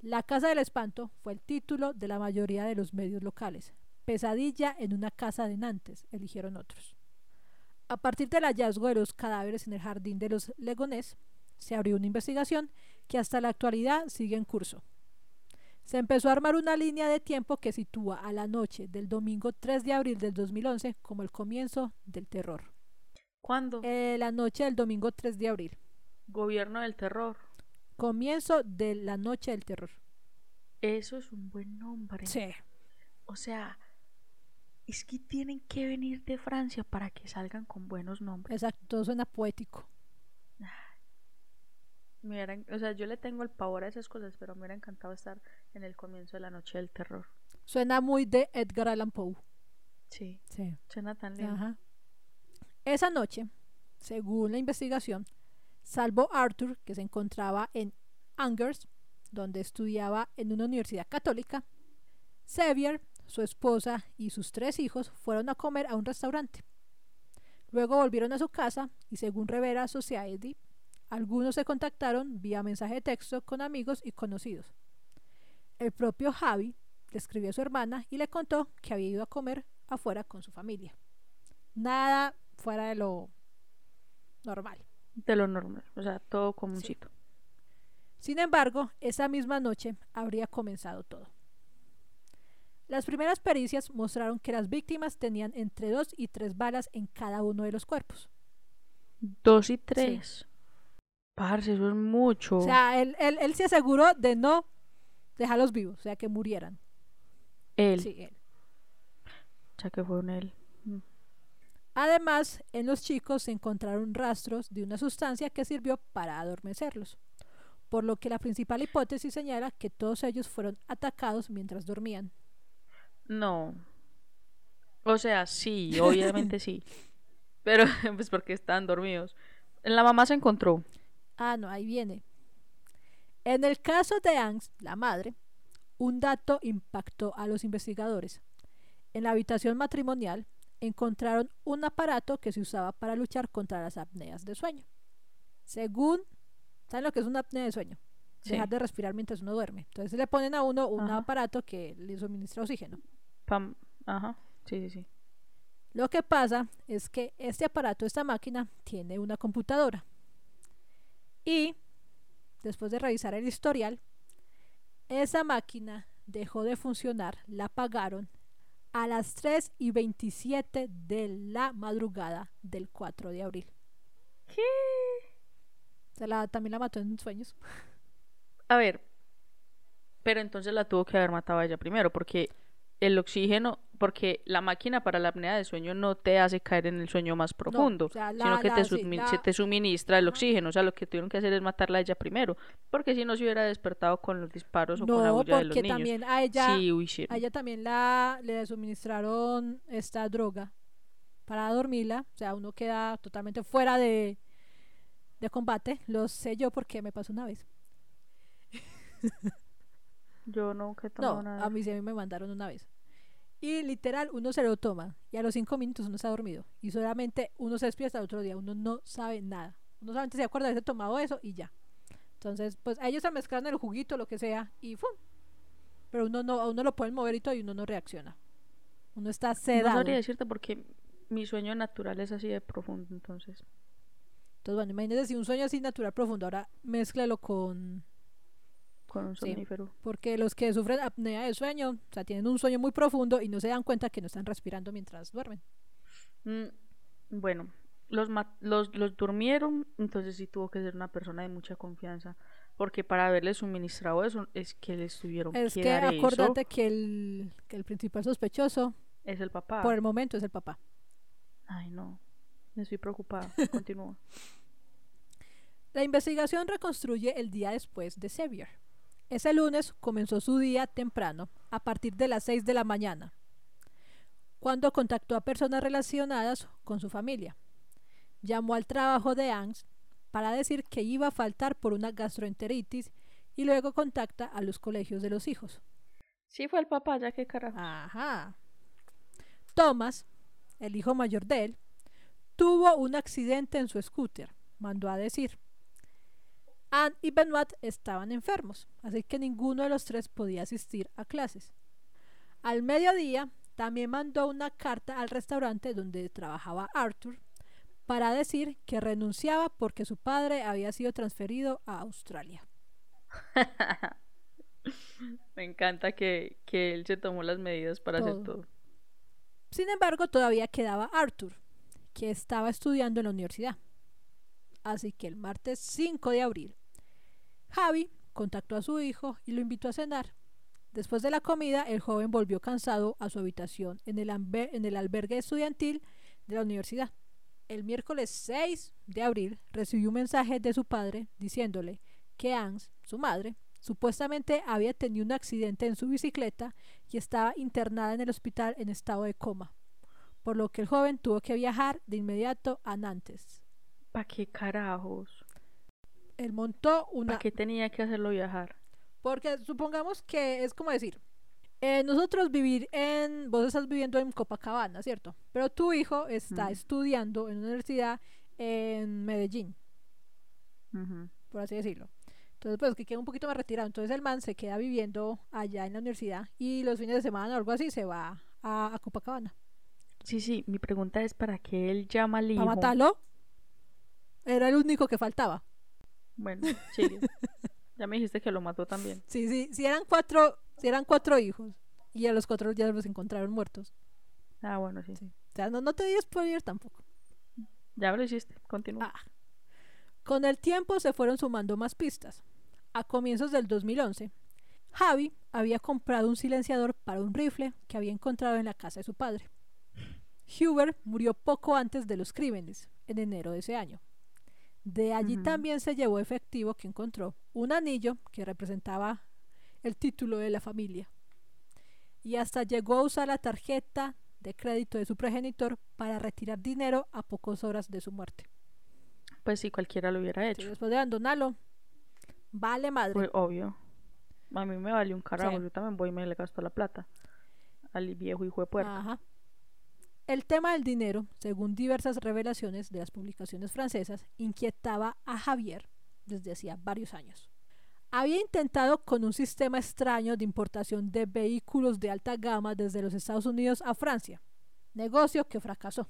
La Casa del Espanto fue el título de la mayoría de los medios locales. Pesadilla en una casa de Nantes, eligieron otros. A partir del hallazgo de los cadáveres en el jardín de los Legonés, se abrió una investigación que hasta la actualidad sigue en curso. Se empezó a armar una línea de tiempo que sitúa a la noche del domingo 3 de abril del 2011 como el comienzo del terror. ¿Cuándo? Eh, la noche del domingo 3 de abril. Gobierno del terror. Comienzo de la noche del terror. Eso es un buen nombre. Sí. O sea, es que tienen que venir de Francia para que salgan con buenos nombres. Exacto, todo suena poético. Me hubieran- o sea, yo le tengo el pavor a esas cosas, pero me hubiera encantado estar en el comienzo de la noche del terror. Suena muy de Edgar Allan Poe. Sí, Sí. suena tan lindo. Ajá. Esa noche, según la investigación, salvo Arthur, que se encontraba en Angers, donde estudiaba en una universidad católica, Xavier, su esposa y sus tres hijos fueron a comer a un restaurante. Luego volvieron a su casa y según revela Society, algunos se contactaron vía mensaje de texto con amigos y conocidos. El propio Javi le escribió a su hermana y le contó que había ido a comer afuera con su familia. Nada fuera de lo normal. De lo normal, o sea, todo comuncito. Sin embargo, esa misma noche habría comenzado todo. Las primeras pericias mostraron que las víctimas tenían entre dos y tres balas en cada uno de los cuerpos. Dos y tres. Parce, eso es mucho. O sea, él, él- él se aseguró de no dejarlos vivos, o sea, que murieran. él. Sí, él. O sea, que fue un él. Mm. Además, en los chicos se encontraron rastros de una sustancia que sirvió para adormecerlos, por lo que la principal hipótesis señala que todos ellos fueron atacados mientras dormían. No. O sea, sí, obviamente (laughs) sí. Pero, (laughs) pues porque estaban dormidos. La mamá se encontró. Ah, no, ahí viene. En el caso de Angst, la madre, un dato impactó a los investigadores. En la habitación matrimonial encontraron un aparato que se usaba para luchar contra las apneas de sueño. Según, ¿saben lo que es una apnea de sueño? Sí. Dejar de respirar mientras uno duerme. Entonces le ponen a uno un Ajá. aparato que le suministra oxígeno. Pam. Ajá. Sí, sí, sí. Lo que pasa es que este aparato, esta máquina, tiene una computadora. Y después de revisar el historial, esa máquina dejó de funcionar, la apagaron a las 3 y 27 de la madrugada del 4 de abril. ¿Qué? Se la, también la mató en sueños. A ver. Pero entonces la tuvo que haber matado a ella primero, porque el oxígeno, porque la máquina para la apnea de sueño no te hace caer en el sueño más profundo, o sea, la- sino que la- sumi- te suministra el oxígeno. O sea, lo que tuvieron que hacer es matarla a ella primero, porque si no se hubiera despertado con los disparos o con la No, huella de los niños. también a ella, Sí, a ella también la, le suministraron esta droga para dormirla. O sea, uno queda totalmente fuera de, de combate. Lo sé yo porque me pasó una vez. Yo nunca he tomado No, nada. a mí sí me mandaron una vez. Y literal, uno se lo toma y a los cinco minutos uno está dormido. Y solamente uno se despierta el otro día. Uno no sabe nada. Uno solamente se acuerda de haberse tomado eso y ya. Entonces, pues a ellos se mezclan el juguito, lo que sea, y ¡fum! Pero uno no, a uno lo pueden mover y todo y uno no reacciona. Uno está No sedado. sabría decirte porque mi sueño natural es así de profundo, entonces. Entonces, bueno, imagínese si un sueño así natural profundo, ahora mézclelo con... Con un Sí. somnífero. Porque los que sufren apnea de sueño, o sea, tienen un sueño muy profundo y no se dan cuenta que no están respirando mientras duermen. Mm, bueno, los, los, los durmieron, entonces sí tuvo que ser una persona de mucha confianza. Porque para haberle suministrado eso, es que les tuvieron Es que acuérdate que el, que el principal sospechoso. Es el papá. por el momento es el papá. Ay, no. Me estoy preocupada. (laughs) Continúa. La investigación reconstruye el día después de Xavier. Ese lunes comenzó su día temprano, a partir de las 6 de la mañana, cuando contactó a personas relacionadas con su familia. Llamó al trabajo de Angst para decir que iba a faltar por una gastroenteritis y luego contacta a los colegios de los hijos. Sí fue el papá, ya que carajo. Ajá. Thomas, el hijo mayor de él, tuvo un accidente en su scooter, mandó a decir. Anne y Benoit estaban enfermos, así que ninguno de los tres podía asistir a clases. Al mediodía, también mandó una carta al restaurante donde trabajaba Arthur para decir que renunciaba porque su padre había sido transferido a Australia. (laughs) Me encanta que, que, él se tomó las medidas para hacer todo. Sin embargo, todavía quedaba Arthur, que estaba estudiando en la universidad. Así que el martes 5 de abril, Javi contactó a su hijo y lo invitó a cenar. Después de la comida, el joven volvió cansado a su habitación en el, albergue estudiantil de la universidad. El miércoles 6 de abril recibió un mensaje de su padre diciéndole que Ans, su madre, supuestamente había tenido un accidente en su bicicleta y estaba internada en el hospital en estado de coma, por lo que el joven tuvo que viajar de inmediato a Nantes. ¿Para qué carajos? Él montó una... ¿Para qué tenía que hacerlo viajar? Porque supongamos que es como decir, eh, nosotros vivir en, vos estás viviendo en Copacabana, ¿cierto? Pero tu hijo está estudiando en una universidad en Medellín, por así decirlo. Entonces, pues que queda un poquito más retirado. Entonces el man se queda viviendo allá en la universidad y los fines de semana o algo así se va a, Copacabana. Sí, sí, mi pregunta es para qué él llama al hijo. ¿Para matarlo? Era el único que faltaba. Bueno, sigue. ya me dijiste que lo mató también. Sí, sí, si eran cuatro, si eran cuatro hijos y a los cuatro ya los encontraron muertos. Ah, bueno, sí. O sea, no, no te di spoiler tampoco. Ya lo hiciste, continúa. Ah. Con el tiempo se fueron sumando más pistas a comienzos del 2011, Javi había comprado un silenciador para un rifle que había encontrado en la casa de su padre. Huber murió poco antes de los crímenes, en enero de ese año. De allí también se llevó efectivo que encontró un anillo que representaba el título de la familia. Y hasta llegó a usar la tarjeta de crédito de su progenitor para retirar dinero a pocas horas de su muerte. Pues si cualquiera lo hubiera hecho. después de abandonarlo, Vale madre. Pues, obvio. A mí me vale un carajo. Yo también voy y me le gasto la plata. Al viejo hijo de puerta. Ajá. El tema del dinero, según diversas revelaciones de las publicaciones francesas, inquietaba a Javier desde hacía varios años. Había intentado con un sistema extraño de importación de vehículos de alta gama desde los Estados Unidos a Francia, negocio que fracasó.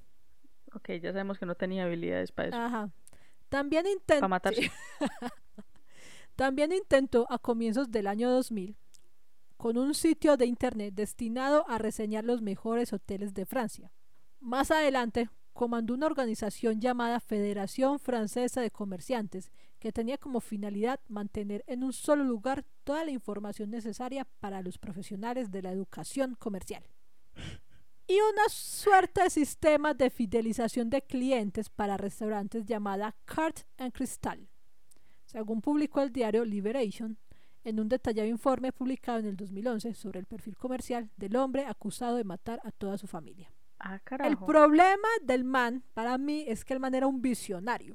Ok, ya sabemos que no tenía habilidades para eso. Ajá. También intentó... Matarse. (laughs) También intentó a comienzos del año 2000 con un sitio de internet destinado a reseñar los mejores hoteles de Francia. Más adelante, comandó una organización llamada Federación Francesa de Comerciantes, que tenía como finalidad mantener en un solo lugar toda la información necesaria para los profesionales de la educación comercial. (laughs) Y una suerte de sistema de fidelización de clientes para restaurantes llamada Cart and Crystal según publicó el diario Liberation, en un detallado informe publicado en el 2011 sobre el perfil comercial del hombre acusado de matar a toda su familia. Ah, el problema del man, para mí, es que el man era un visionario.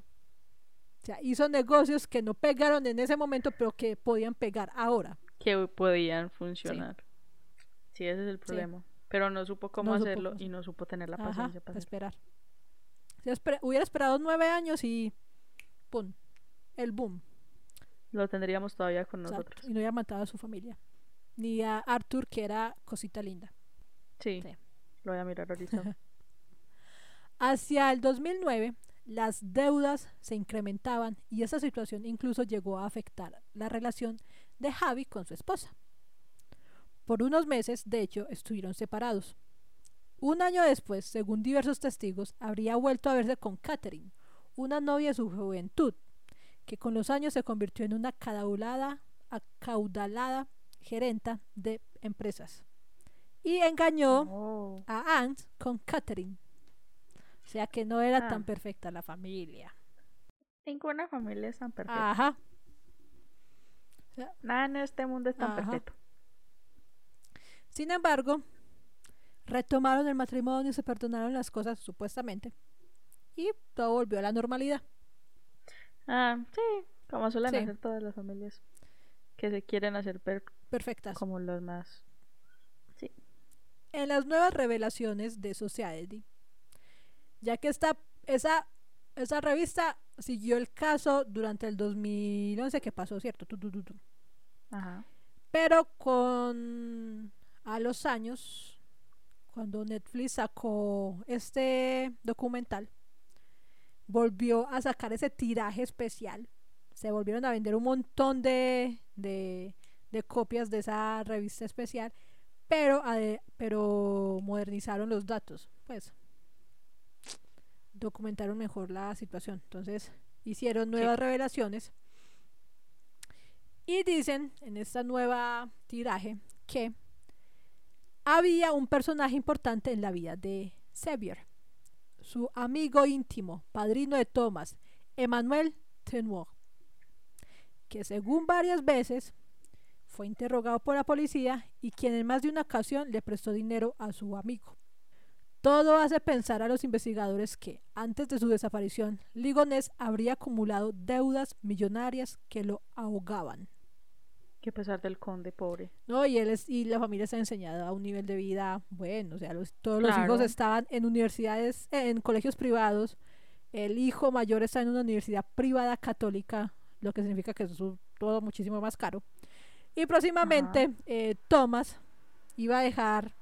O sea, hizo negocios que no pegaron en ese momento, pero que podían pegar ahora. Que podían funcionar. Sí, ese es el problema. Pero no supo cómo hacerlo y no supo tener la paciencia para esperar. hubiera esperado nueve años y ¡pum! El boom. Lo tendríamos todavía con nosotros. Y no hubiera matado a su familia. Ni a Arthur, que era cosita linda. Sí. Lo voy a mirar ahorita. (laughs) Hacia el 2009, las deudas se incrementaban y esa situación incluso llegó a afectar la relación de Javi con su esposa. Por unos meses, de hecho, estuvieron separados. Un año después, según diversos testigos, habría vuelto a verse con Catherine, una novia de su juventud, que con los años se convirtió en una acaudalada, gerenta de empresas. Y engañó oh. a Ant con Catherine. O sea que no era tan ah. perfecta la familia. Ninguna familia es tan perfecta. Ajá. sea, Nada en este mundo es tan Ajá. perfecto. Sin embargo, retomaron el matrimonio, se perdonaron las cosas supuestamente y todo volvió a la normalidad. Ah, sí, como suelen Sí. hacer todas las familias que se quieren hacer per- Perfectas. como los más. En las nuevas revelaciones de Society, ya que esta, esa, esa revista siguió el caso durante el 2011 que pasó, ¿cierto? Tu, tu, tu, tu. Ajá. Pero con a los años, cuando Netflix sacó este documental, volvió a sacar ese tiraje especial. Se volvieron a vender un montón de, de, de copias de esa revista especial, pero, pero modernizaron los datos. Pues documentaron mejor la situación. Entonces hicieron nuevas revelaciones y dicen en esta nueva tiraje que había un personaje importante en la vida de Xavier, su amigo íntimo, padrino de Thomas, Emmanuel Tenoir, que según varias veces fue interrogado por la policía y quien en más de una ocasión le prestó dinero a su amigo. Todo hace pensar a los investigadores que, antes de su desaparición, Ligonés habría acumulado deudas millonarias que lo ahogaban. Que pesar del conde, pobre. No, y él es, y la familia está enseñada a un nivel de vida bueno, o sea, los- todos los hijos estaban en universidades, en colegios privados. El hijo mayor está en una universidad privada católica, lo que significa que es todo muchísimo más caro. Y próximamente eh, Thomas iba a dejar,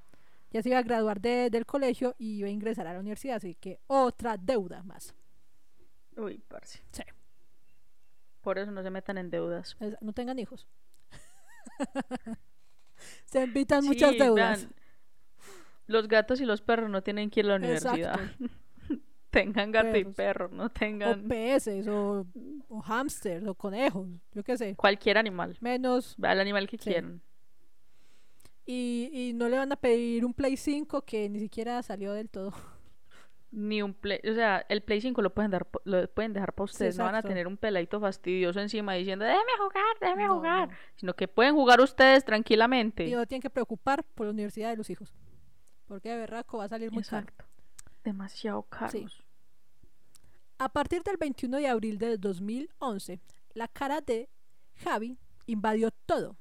ya se iba a graduar de- del colegio y iba a ingresar a la universidad, así que otra deuda más. Uy, parce. Sí. Por eso no se metan en deudas. Es- No tengan hijos. (laughs) se invitan muchas deudas. vean, los gatos y los perros no tienen que ir a la universidad. Exacto. (laughs) tengan gato y perro, no o tengan peces o, o hámsters o conejos, yo qué sé, cualquier animal. menos Al animal que Sí. quieran. y, y no le van a pedir un Play 5 que ni siquiera salió del todo. Ni un play, o sea, el Play 5 lo pueden dar, lo pueden dejar para ustedes, no van a tener un peladito fastidioso encima diciendo, déjeme jugar, déjeme No, jugar, no. sino que pueden jugar ustedes tranquilamente. Y no tienen que preocupar por la universidad de los hijos. Porque de berraco va a salir muy caro. Exacto. Demasiado caros. A partir del 21 de abril de 2011, la cara de Javi invadió todo.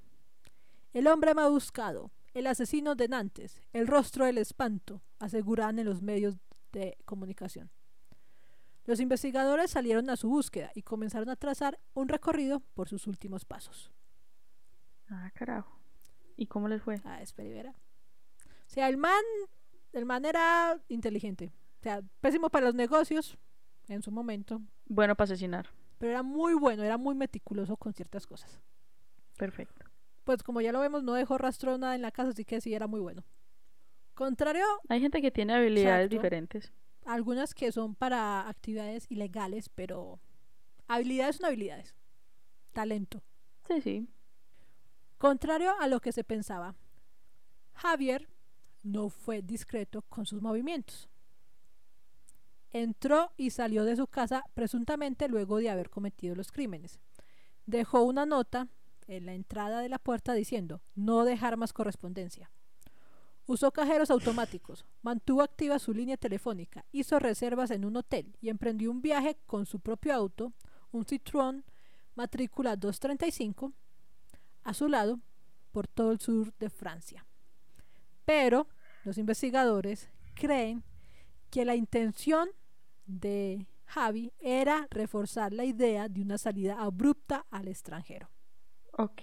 El hombre más buscado, el asesino de Nantes, el rostro del espanto, aseguran en los medios de comunicación. Los investigadores salieron a su búsqueda y comenzaron a trazar un recorrido por sus últimos pasos. Ah, carajo. ¿Y cómo les fue? Ah, espera. O sea, el man, el man era inteligente. O sea, pésimo para los negocios en su momento, Bueno para asesinar. pero era muy bueno, era muy meticuloso con ciertas cosas. Perfecto. Pues como ya lo vemos, no dejó rastro nada en la casa, así que sí era muy bueno. Contrario Hay gente que tiene habilidades Exacto. diferentes. algunas que son para actividades ilegales, pero habilidades son habilidades. Talento. Sí, sí. Contrario a lo que se pensaba, Javier no fue discreto con sus movimientos. Entró y salió de su casa presuntamente luego de haber cometido los crímenes. Dejó una nota en la entrada de la puerta diciendo no dejar más correspondencia. Usó cajeros automáticos, mantuvo activa su línea telefónica, hizo reservas en un hotel y emprendió un viaje con su propio auto, un Citroën matrícula 235, a su lado por todo el sur de Francia. Pero los investigadores creen que la intención de Javi era reforzar la idea de una salida abrupta al extranjero. Ok.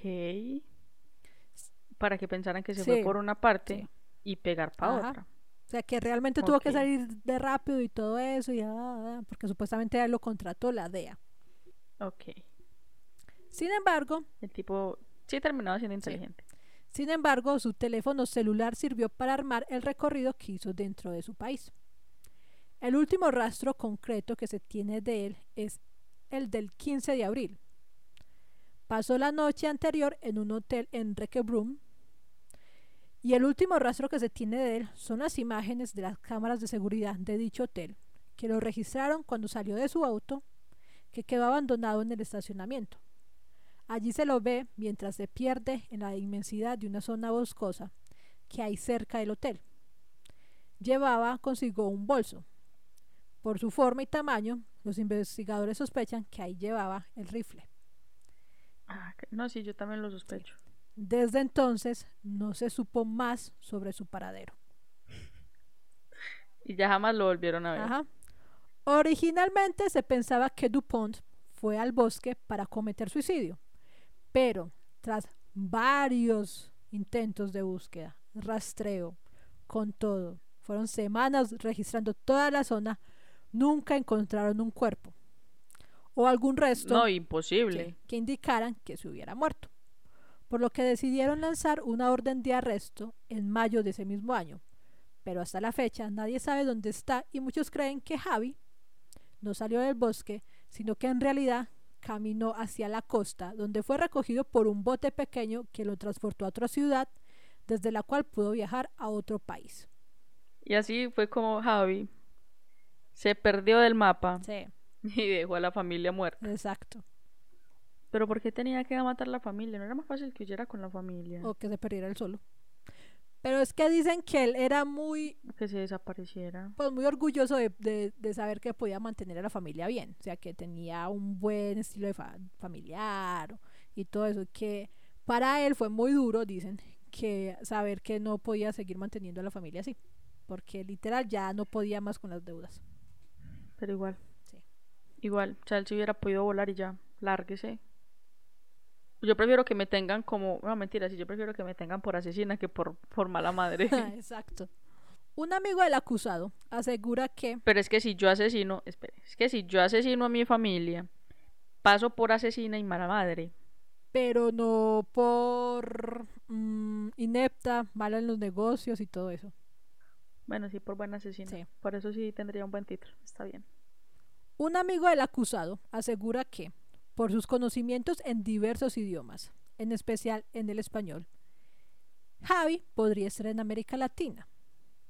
Para que pensaran que se Sí, fue por una parte sí. y pegar para Ajá. otra. O sea, que realmente tuvo que salir de rápido y todo eso, y, ah, ah, porque supuestamente él lo contrató la DEA. Ok. Sin embargo, El tipo sí terminaba siendo inteligente. sin embargo, su teléfono celular sirvió para armar el recorrido que hizo dentro de su país. El último rastro concreto que se tiene de él es el del 15 de abril. Pasó la noche anterior en un hotel en Requebrum y el último rastro que se tiene de él son las imágenes de las cámaras de seguridad de dicho hotel, que lo registraron cuando salió de su auto, que quedó abandonado en el estacionamiento. Allí se lo ve mientras se pierde en la inmensidad de una zona boscosa que hay cerca del hotel. Llevaba consigo un bolso. Por su forma y tamaño, los investigadores sospechan que ahí llevaba el rifle. Ah, no, sí, yo también lo sospecho. Desde entonces no se supo más sobre su paradero. Y ya jamás lo volvieron a ver. Ajá. Originalmente se pensaba que Dupont fue al bosque para cometer suicidio, pero tras varios intentos de búsqueda, rastreo, con todo, fueron semanas registrando toda la zona, nunca encontraron un cuerpo o algún resto No, imposible. sí, que indicaran que se hubiera muerto. Por lo que decidieron lanzar una orden de arresto en mayo de ese mismo año. Pero hasta la fecha nadie sabe dónde está y muchos creen que Javi no salió del bosque, sino que en realidad caminó hacia la costa, donde fue recogido por un bote pequeño que lo transportó a otra ciudad, desde la cual pudo viajar a otro país. Y así fue como Javi se perdió del mapa Sí, (laughs) y dejó a la familia muerta. exacto. Pero ¿por qué tenía que matar a la familia? ¿No era más fácil que huyera con la familia? O que se perdiera él solo. Pero es que dicen que él era muy Que se desapareciera. pues muy orgulloso de, de- de saber que podía mantener a la familia bien, o sea, que tenía un buen estilo de fa- familiar y todo eso, que para él fue muy duro, dicen, que saber que no podía seguir manteniendo a la familia así, porque literal ya no podía más con las deudas. Pero igual. Sí. Igual. O sea, él si hubiera podido volar y ya. Lárguese. Yo prefiero que me tengan como. No, mentira, sí, yo prefiero que me tengan por asesina que por, por mala madre. (laughs) Exacto. Un amigo del acusado asegura que Pero es que si yo asesino. Espere. Es que si yo asesino a mi familia, paso por asesina y mala madre. pero no por mm, inepta, mala en los negocios y todo eso. Bueno, sí, por buena asesina. Sí. Por eso sí tendría un buen título. Está bien. Un amigo del acusado asegura que, por sus conocimientos en diversos idiomas, en especial en el español, Javi podría estar en América Latina,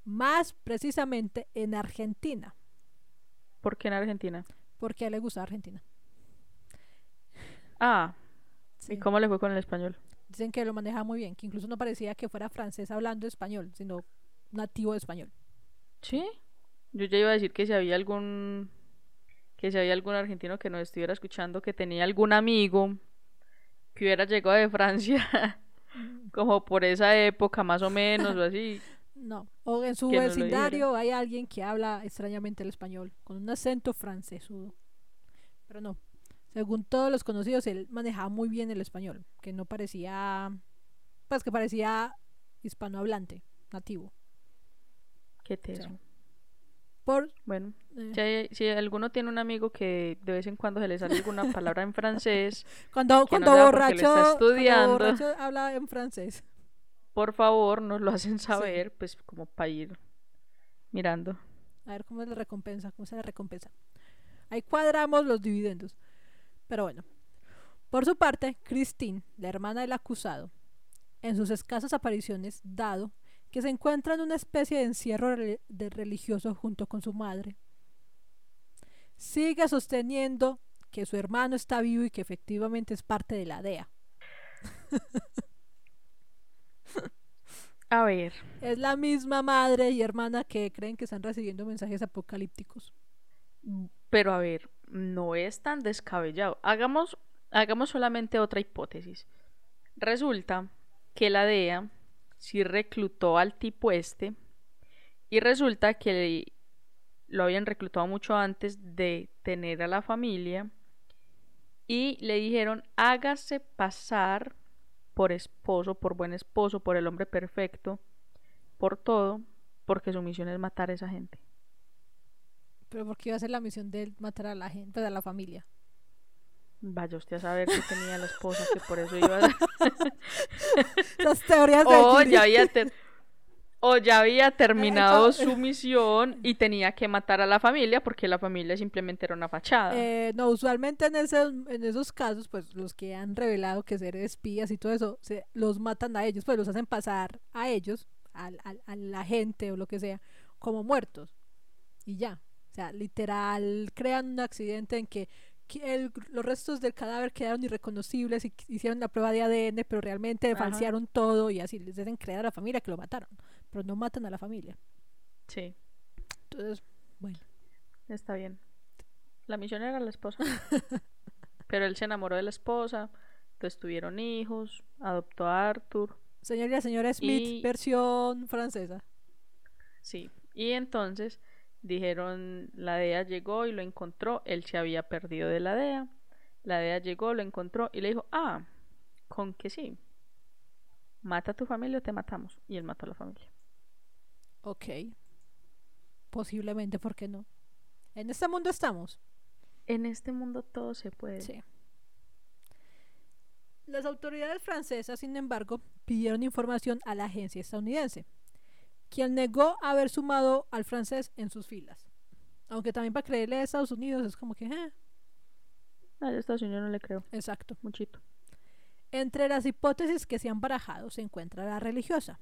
más precisamente en Argentina, ¿Por qué en Argentina? porque a él le gusta Argentina. Ah, Sí. ¿y cómo le fue con el español? Dicen que lo maneja muy bien, que incluso no parecía que fuera francés hablando español, sino nativo de español. ¿Sí? Yo ya iba a decir que si había algún que si había algún argentino que nos estuviera escuchando que tenía algún amigo que hubiera llegado de Francia (laughs) como por esa época más o menos o así. (laughs) No, o en su Que no lo vecindario hay alguien que habla extrañamente el español, con un acento francesudo. Pero no, según todos los conocidos, él manejaba muy bien el español, que no parecía, pues que parecía hispanohablante, nativo. Qué teso. Por, Bueno, eh, si, hay- si alguno tiene un amigo que de vez en cuando se le sale alguna (laughs) palabra en francés, cuando no cuando lo borracho, está cuando estudiando. borracho habla en francés. por favor, nos lo hacen saber, pues como para ir mirando. A ver cómo es la recompensa, cómo se la recompensa. Ahí cuadramos los dividendos. Pero bueno. Por su parte, Christine, la hermana del acusado, en sus escasas apariciones, dado que se encuentra en una especie de encierro de religioso junto con su madre, sigue sosteniendo que su hermano está vivo y que efectivamente es parte de la DEA. A ver, Es la misma madre y hermana que creen que están recibiendo mensajes apocalípticos. pero a ver, no es tan descabellado. Hagamos, hagamos solamente otra hipótesis. Resulta que la DEA sí reclutó al tipo este y resulta que lo habían reclutado mucho antes de tener a la familia y le dijeron hágase pasar por esposo, por buen esposo, por el hombre perfecto, por todo, porque su misión es matar a esa gente. Pero porque iba a ser la misión de matar a la gente, pues a la familia. Vaya usted a saber que tenía la esposa, que por eso iba a... (laughs) Las teorías de o, Yuri. ya había ter- o ya había terminado su misión y tenía que matar a la familia porque la familia simplemente era una fachada. Eh, no, usualmente en esos, en esos casos, pues los que han revelado que ser espías y todo eso, se, los matan a ellos, pues los hacen pasar a ellos, al- al- a, la gente o lo que sea, como muertos. Y ya. O sea, literal, crean un accidente en que el- los restos del cadáver quedaron irreconocibles y hicieron la prueba de ADN, pero realmente Ajá. falsearon todo y así les deben creer a la familia que lo mataron, pero no matan a la familia. Sí, Entonces, bueno, está bien. La misión era la esposa. (laughs) Pero él se enamoró de la esposa, entonces tuvieron hijos, adoptó a Arthur. señor y la señora Smith, Y- versión francesa. Sí, y entonces dijeron, la DEA llegó y lo encontró, él se había perdido de la DEA, la DEA llegó, lo encontró y le dijo, ah, con que sí, mata a tu familia o te matamos. Y él mató a la familia. Ok. Posiblemente, ¿por qué no? En este mundo estamos. En este mundo todo se puede. Sí. Las autoridades francesas, sin embargo, pidieron información a la agencia estadounidense, quien negó haber sumado al francés en sus filas. Aunque también para creerle a Estados Unidos es como que, eh, A Estados Unidos no le creo, exacto. muchito. Entre las hipótesis que se han barajado se encuentra la religiosa,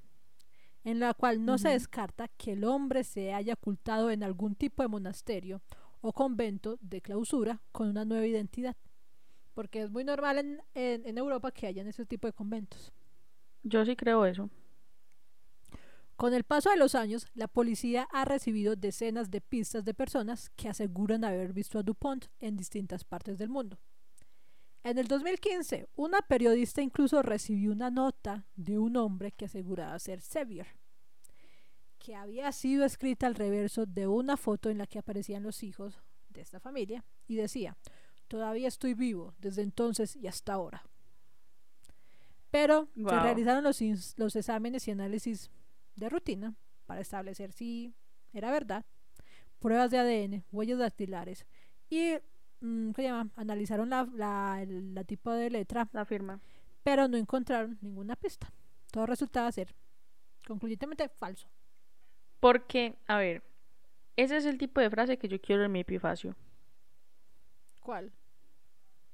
en la cual no se descarta que el hombre se haya ocultado en algún tipo de monasterio o convento de clausura con una nueva identidad. Porque es muy normal en, en- en Europa que hayan ese tipo de conventos. Yo sí creo eso. Con el paso de los años, la policía ha recibido decenas de pistas de personas que aseguran haber visto a Dupont en distintas partes del mundo. En el 2015, una periodista incluso recibió una nota de un hombre que aseguraba ser Sevier, que había sido escrita al reverso de una foto en la que aparecían los hijos de esta familia y decía, todavía estoy vivo desde entonces y hasta ahora. Pero se realizaron los exámenes y análisis de rutina para establecer si era verdad, pruebas de ADN, huellas dactilares y mm, ¿qué se llama? analizaron la, la, tipo de letra, La firma. pero no encontraron ninguna pista. Todo resultaba ser concluyentemente falso. Porque, a ver, ese es el tipo de frase que yo quiero en mi epifacio. ¿Cuál?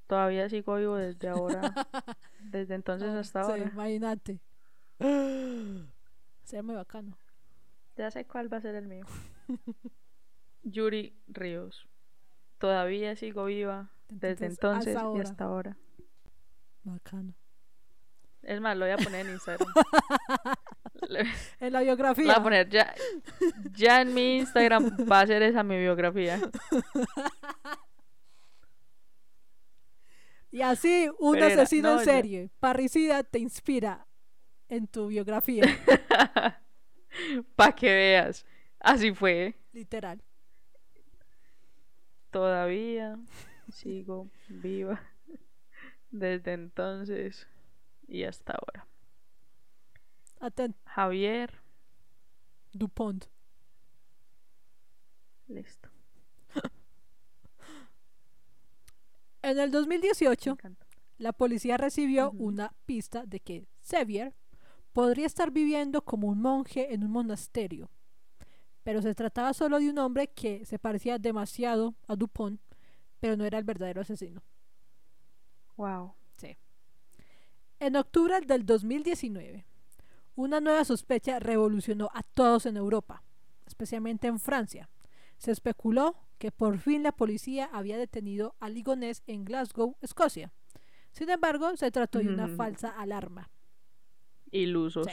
Todavía sigo vivo desde ahora, (laughs) desde entonces hasta sí, ahora. imagínate. (gasps) (gasps) Sería muy bacano. Ya sé cuál va a ser el mío. (laughs) Yuri Ríos. Todavía sigo viva desde Entonces, entonces hasta y hasta ahora. Bacano. Es más, lo voy a poner en Instagram. (laughs) En la Lo voy biografía. a poner ya. Ya en mi Instagram va a ser esa mi biografía. (laughs) Y así, un Pero era- asesino no, en serie, parricida, te inspira en tu biografía. (laughs) Para que veas. Así fue. literal. Todavía sigo (laughs) viva desde entonces y hasta ahora. Aten Javier, Dupont. listo. En el Me 2018, encanta. la policía recibió una pista de que Sevier podría estar viviendo como un monje en un monasterio. Pero se trataba solo de un hombre que se parecía demasiado a Dupont, pero no era el verdadero asesino. Wow. En octubre del 2019, una nueva sospecha revolucionó a todos en Europa, especialmente en Francia. Se especuló que por fin la policía había detenido al ligonés en Glasgow, Escocia. Sin embargo, se trató de una falsa alarma. Ilusos. Sí.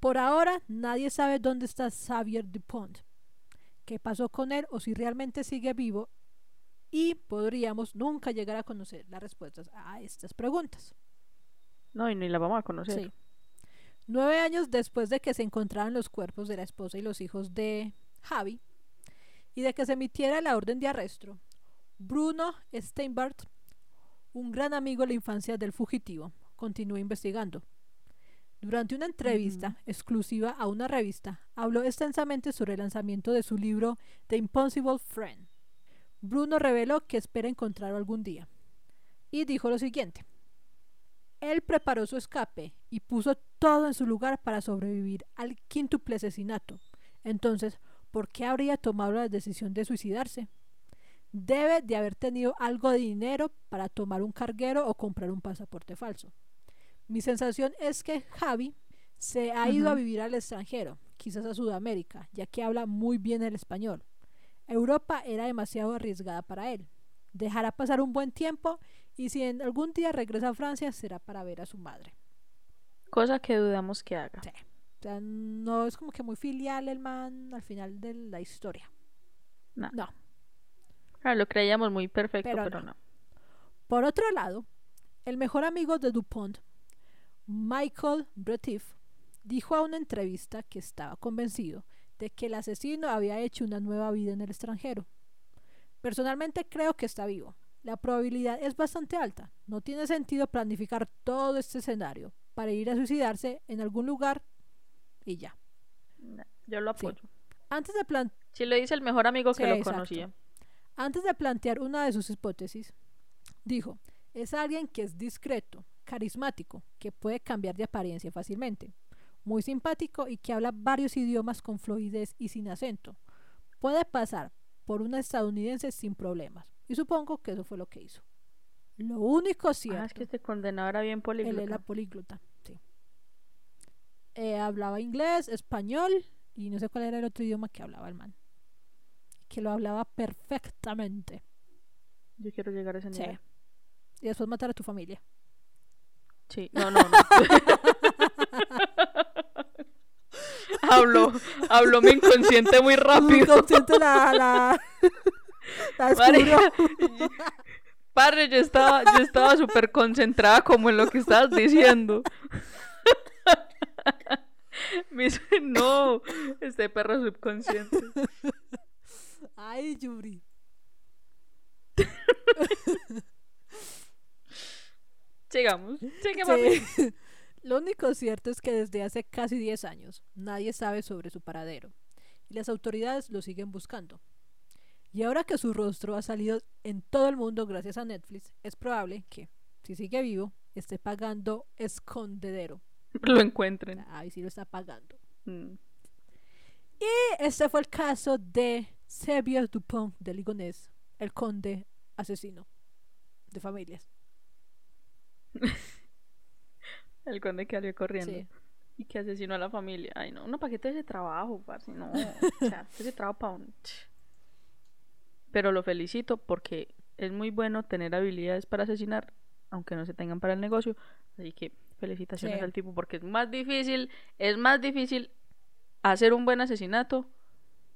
Por ahora, nadie sabe dónde está Xavier Dupont, qué pasó con él o si realmente sigue vivo y podríamos nunca llegar a conocer las respuestas a estas preguntas. No, y ni la vamos a conocer. Sí. Nueve años después de que se encontraran los cuerpos de la esposa y los hijos de Javi y de que se emitiera la orden de arresto, Bruno Steinbart, un gran amigo de la infancia del fugitivo, continuó investigando. Durante una entrevista exclusiva a una revista, habló extensamente sobre el lanzamiento de su libro The Impossible Friend. Bruno reveló que espera encontrarlo algún día y dijo lo siguiente. Él preparó su escape y puso todo en su lugar para sobrevivir al quíntuple asesinato. Entonces, ¿por qué habría tomado la decisión de suicidarse? Debe de haber tenido algo de dinero para tomar un carguero o comprar un pasaporte falso. Mi sensación es que Javi se ha ido a vivir al extranjero, quizás a Sudamérica, ya que habla muy bien el español. Europa era demasiado arriesgada para él. Dejará pasar un buen tiempo y si en algún día regresa a Francia será para ver a su madre. Cosa que dudamos que haga. Sí. O sea, no es como que muy filial el man al final de la historia. No. No. Claro, lo creíamos muy perfecto, Pero pero, no. no. Por otro lado, el mejor amigo de Dupont, Michael Bretif, dijo a una entrevista que estaba convencido de que el asesino había hecho una nueva vida en el extranjero. Personalmente creo que está vivo. La probabilidad es bastante alta. No tiene sentido planificar todo este escenario para ir a suicidarse en algún lugar y ya. No, Yo lo Sí. apoyo. Antes de, plan- Si lo dice el mejor amigo que Sí, lo exacto. conocía. antes de plantear una de sus hipótesis, dijo, es alguien que es discreto, carismático, que puede cambiar de apariencia fácilmente, muy simpático y que habla varios idiomas con fluidez y sin acento. Puede pasar por una estadounidense sin problemas. Y supongo que eso fue lo que hizo. Lo único cierto, Ah, es que este condenado era bien él políglota. era políglota, sí. Eh, hablaba inglés, español y no sé cuál era el otro idioma que hablaba el man. Que lo hablaba perfectamente. Yo quiero llegar a ese Sí. nivel. Y después matar a tu familia. Sí. No, no, no. (laughs) hablo, hablo mi inconsciente muy rápido. Consciente la, la, (laughs) la. Padre, (laughs) yo estaba, yo estaba súper concentrada como en lo que estabas diciendo. Me su- no, este perro subconsciente. Ay, Yuri. Sí. (laughs) Lo único cierto es que desde hace casi 10 años nadie sabe sobre su paradero y las autoridades lo siguen buscando. Y ahora que su rostro ha salido en todo el mundo gracias a Netflix, es probable que, si sigue vivo, esté pagando escondedero. (laughs) Lo encuentren. Ahí sí lo está pagando. Mm. Y este fue el caso de Xavier Dupont de Ligonnès, el conde asesino de familias. (laughs) El conde que salió corriendo. Sí. Y que asesinó a la familia. Ay, no, no, ¿para qué te ese trabajo, parce? No, o sea, ese trabajo para un... Pero lo felicito porque es muy bueno tener habilidades para asesinar, aunque no se tengan para el negocio. Así que felicitaciones Sí. al tipo porque es más difícil, es más difícil hacer un buen asesinato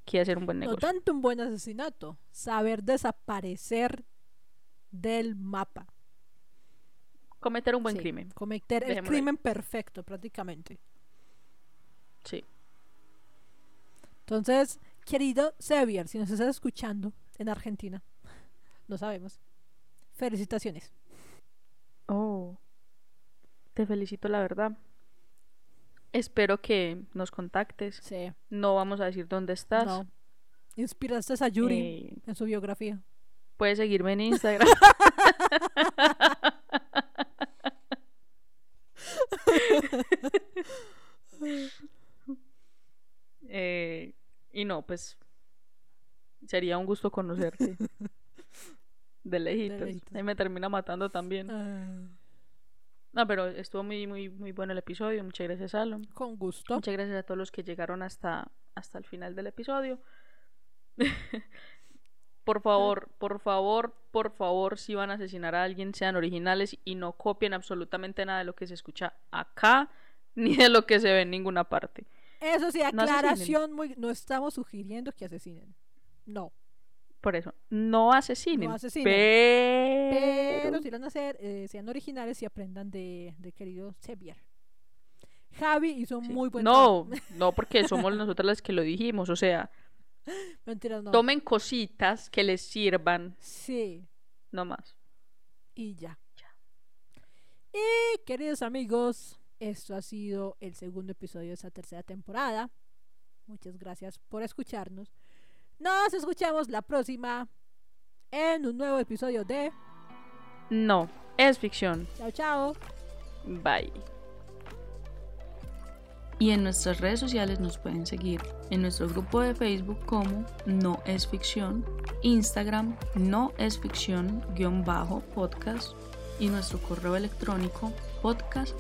que hacer un buen No negocio. tanto un buen asesinato, saber desaparecer del mapa. Cometer un buen Sí, crimen. Cometer el Dejémoslo ahí. crimen perfecto prácticamente. Sí. Entonces, querido Xavier, si nos estás escuchando en Argentina, no sabemos. Felicitaciones. Oh, te felicito, la verdad. Espero que nos contactes. Sí. No vamos a decir dónde estás. No. Inspiraste a Yuri Eh, en su biografía. puedes seguirme en Instagram. (laughs) y no, pues sería un gusto conocerte. (laughs) De lejitos. lejitos. Ahí me termina matando también. Ah, No, pero estuvo muy, muy, muy bueno el episodio. Muchas gracias, Salom. con gusto. Muchas gracias a todos los que llegaron hasta, hasta el final del episodio. (laughs) por favor, por favor, por favor, si van a asesinar a alguien, sean originales y no copien absolutamente nada de lo que se escucha acá, (laughs) ni de lo que se ve en ninguna parte. Eso sí, No aclaración, muy, no estamos sugiriendo que asesinen. No. Por eso, no asesinen. No asesinen. Pero... Pero si van a hacer, eh, sean originales y aprendan de, de querido Xavier. Javi hizo Sí. muy buen No, trabajo. no, porque somos (laughs) nosotras las que lo dijimos. O sea, Mentiras, no. tomen cositas que les sirvan, Sí, no más. y ya. Y queridos amigos, esto ha sido el segundo episodio de esta tercera temporada. Muchas gracias por escucharnos. Nos escuchamos la próxima en un nuevo episodio de No, es ficción. Chao, chao. Bye. Y en nuestras redes sociales nos pueden seguir en nuestro grupo de Facebook como No es Ficción, Instagram No es Ficción guion bajo podcast y nuestro correo electrónico podcast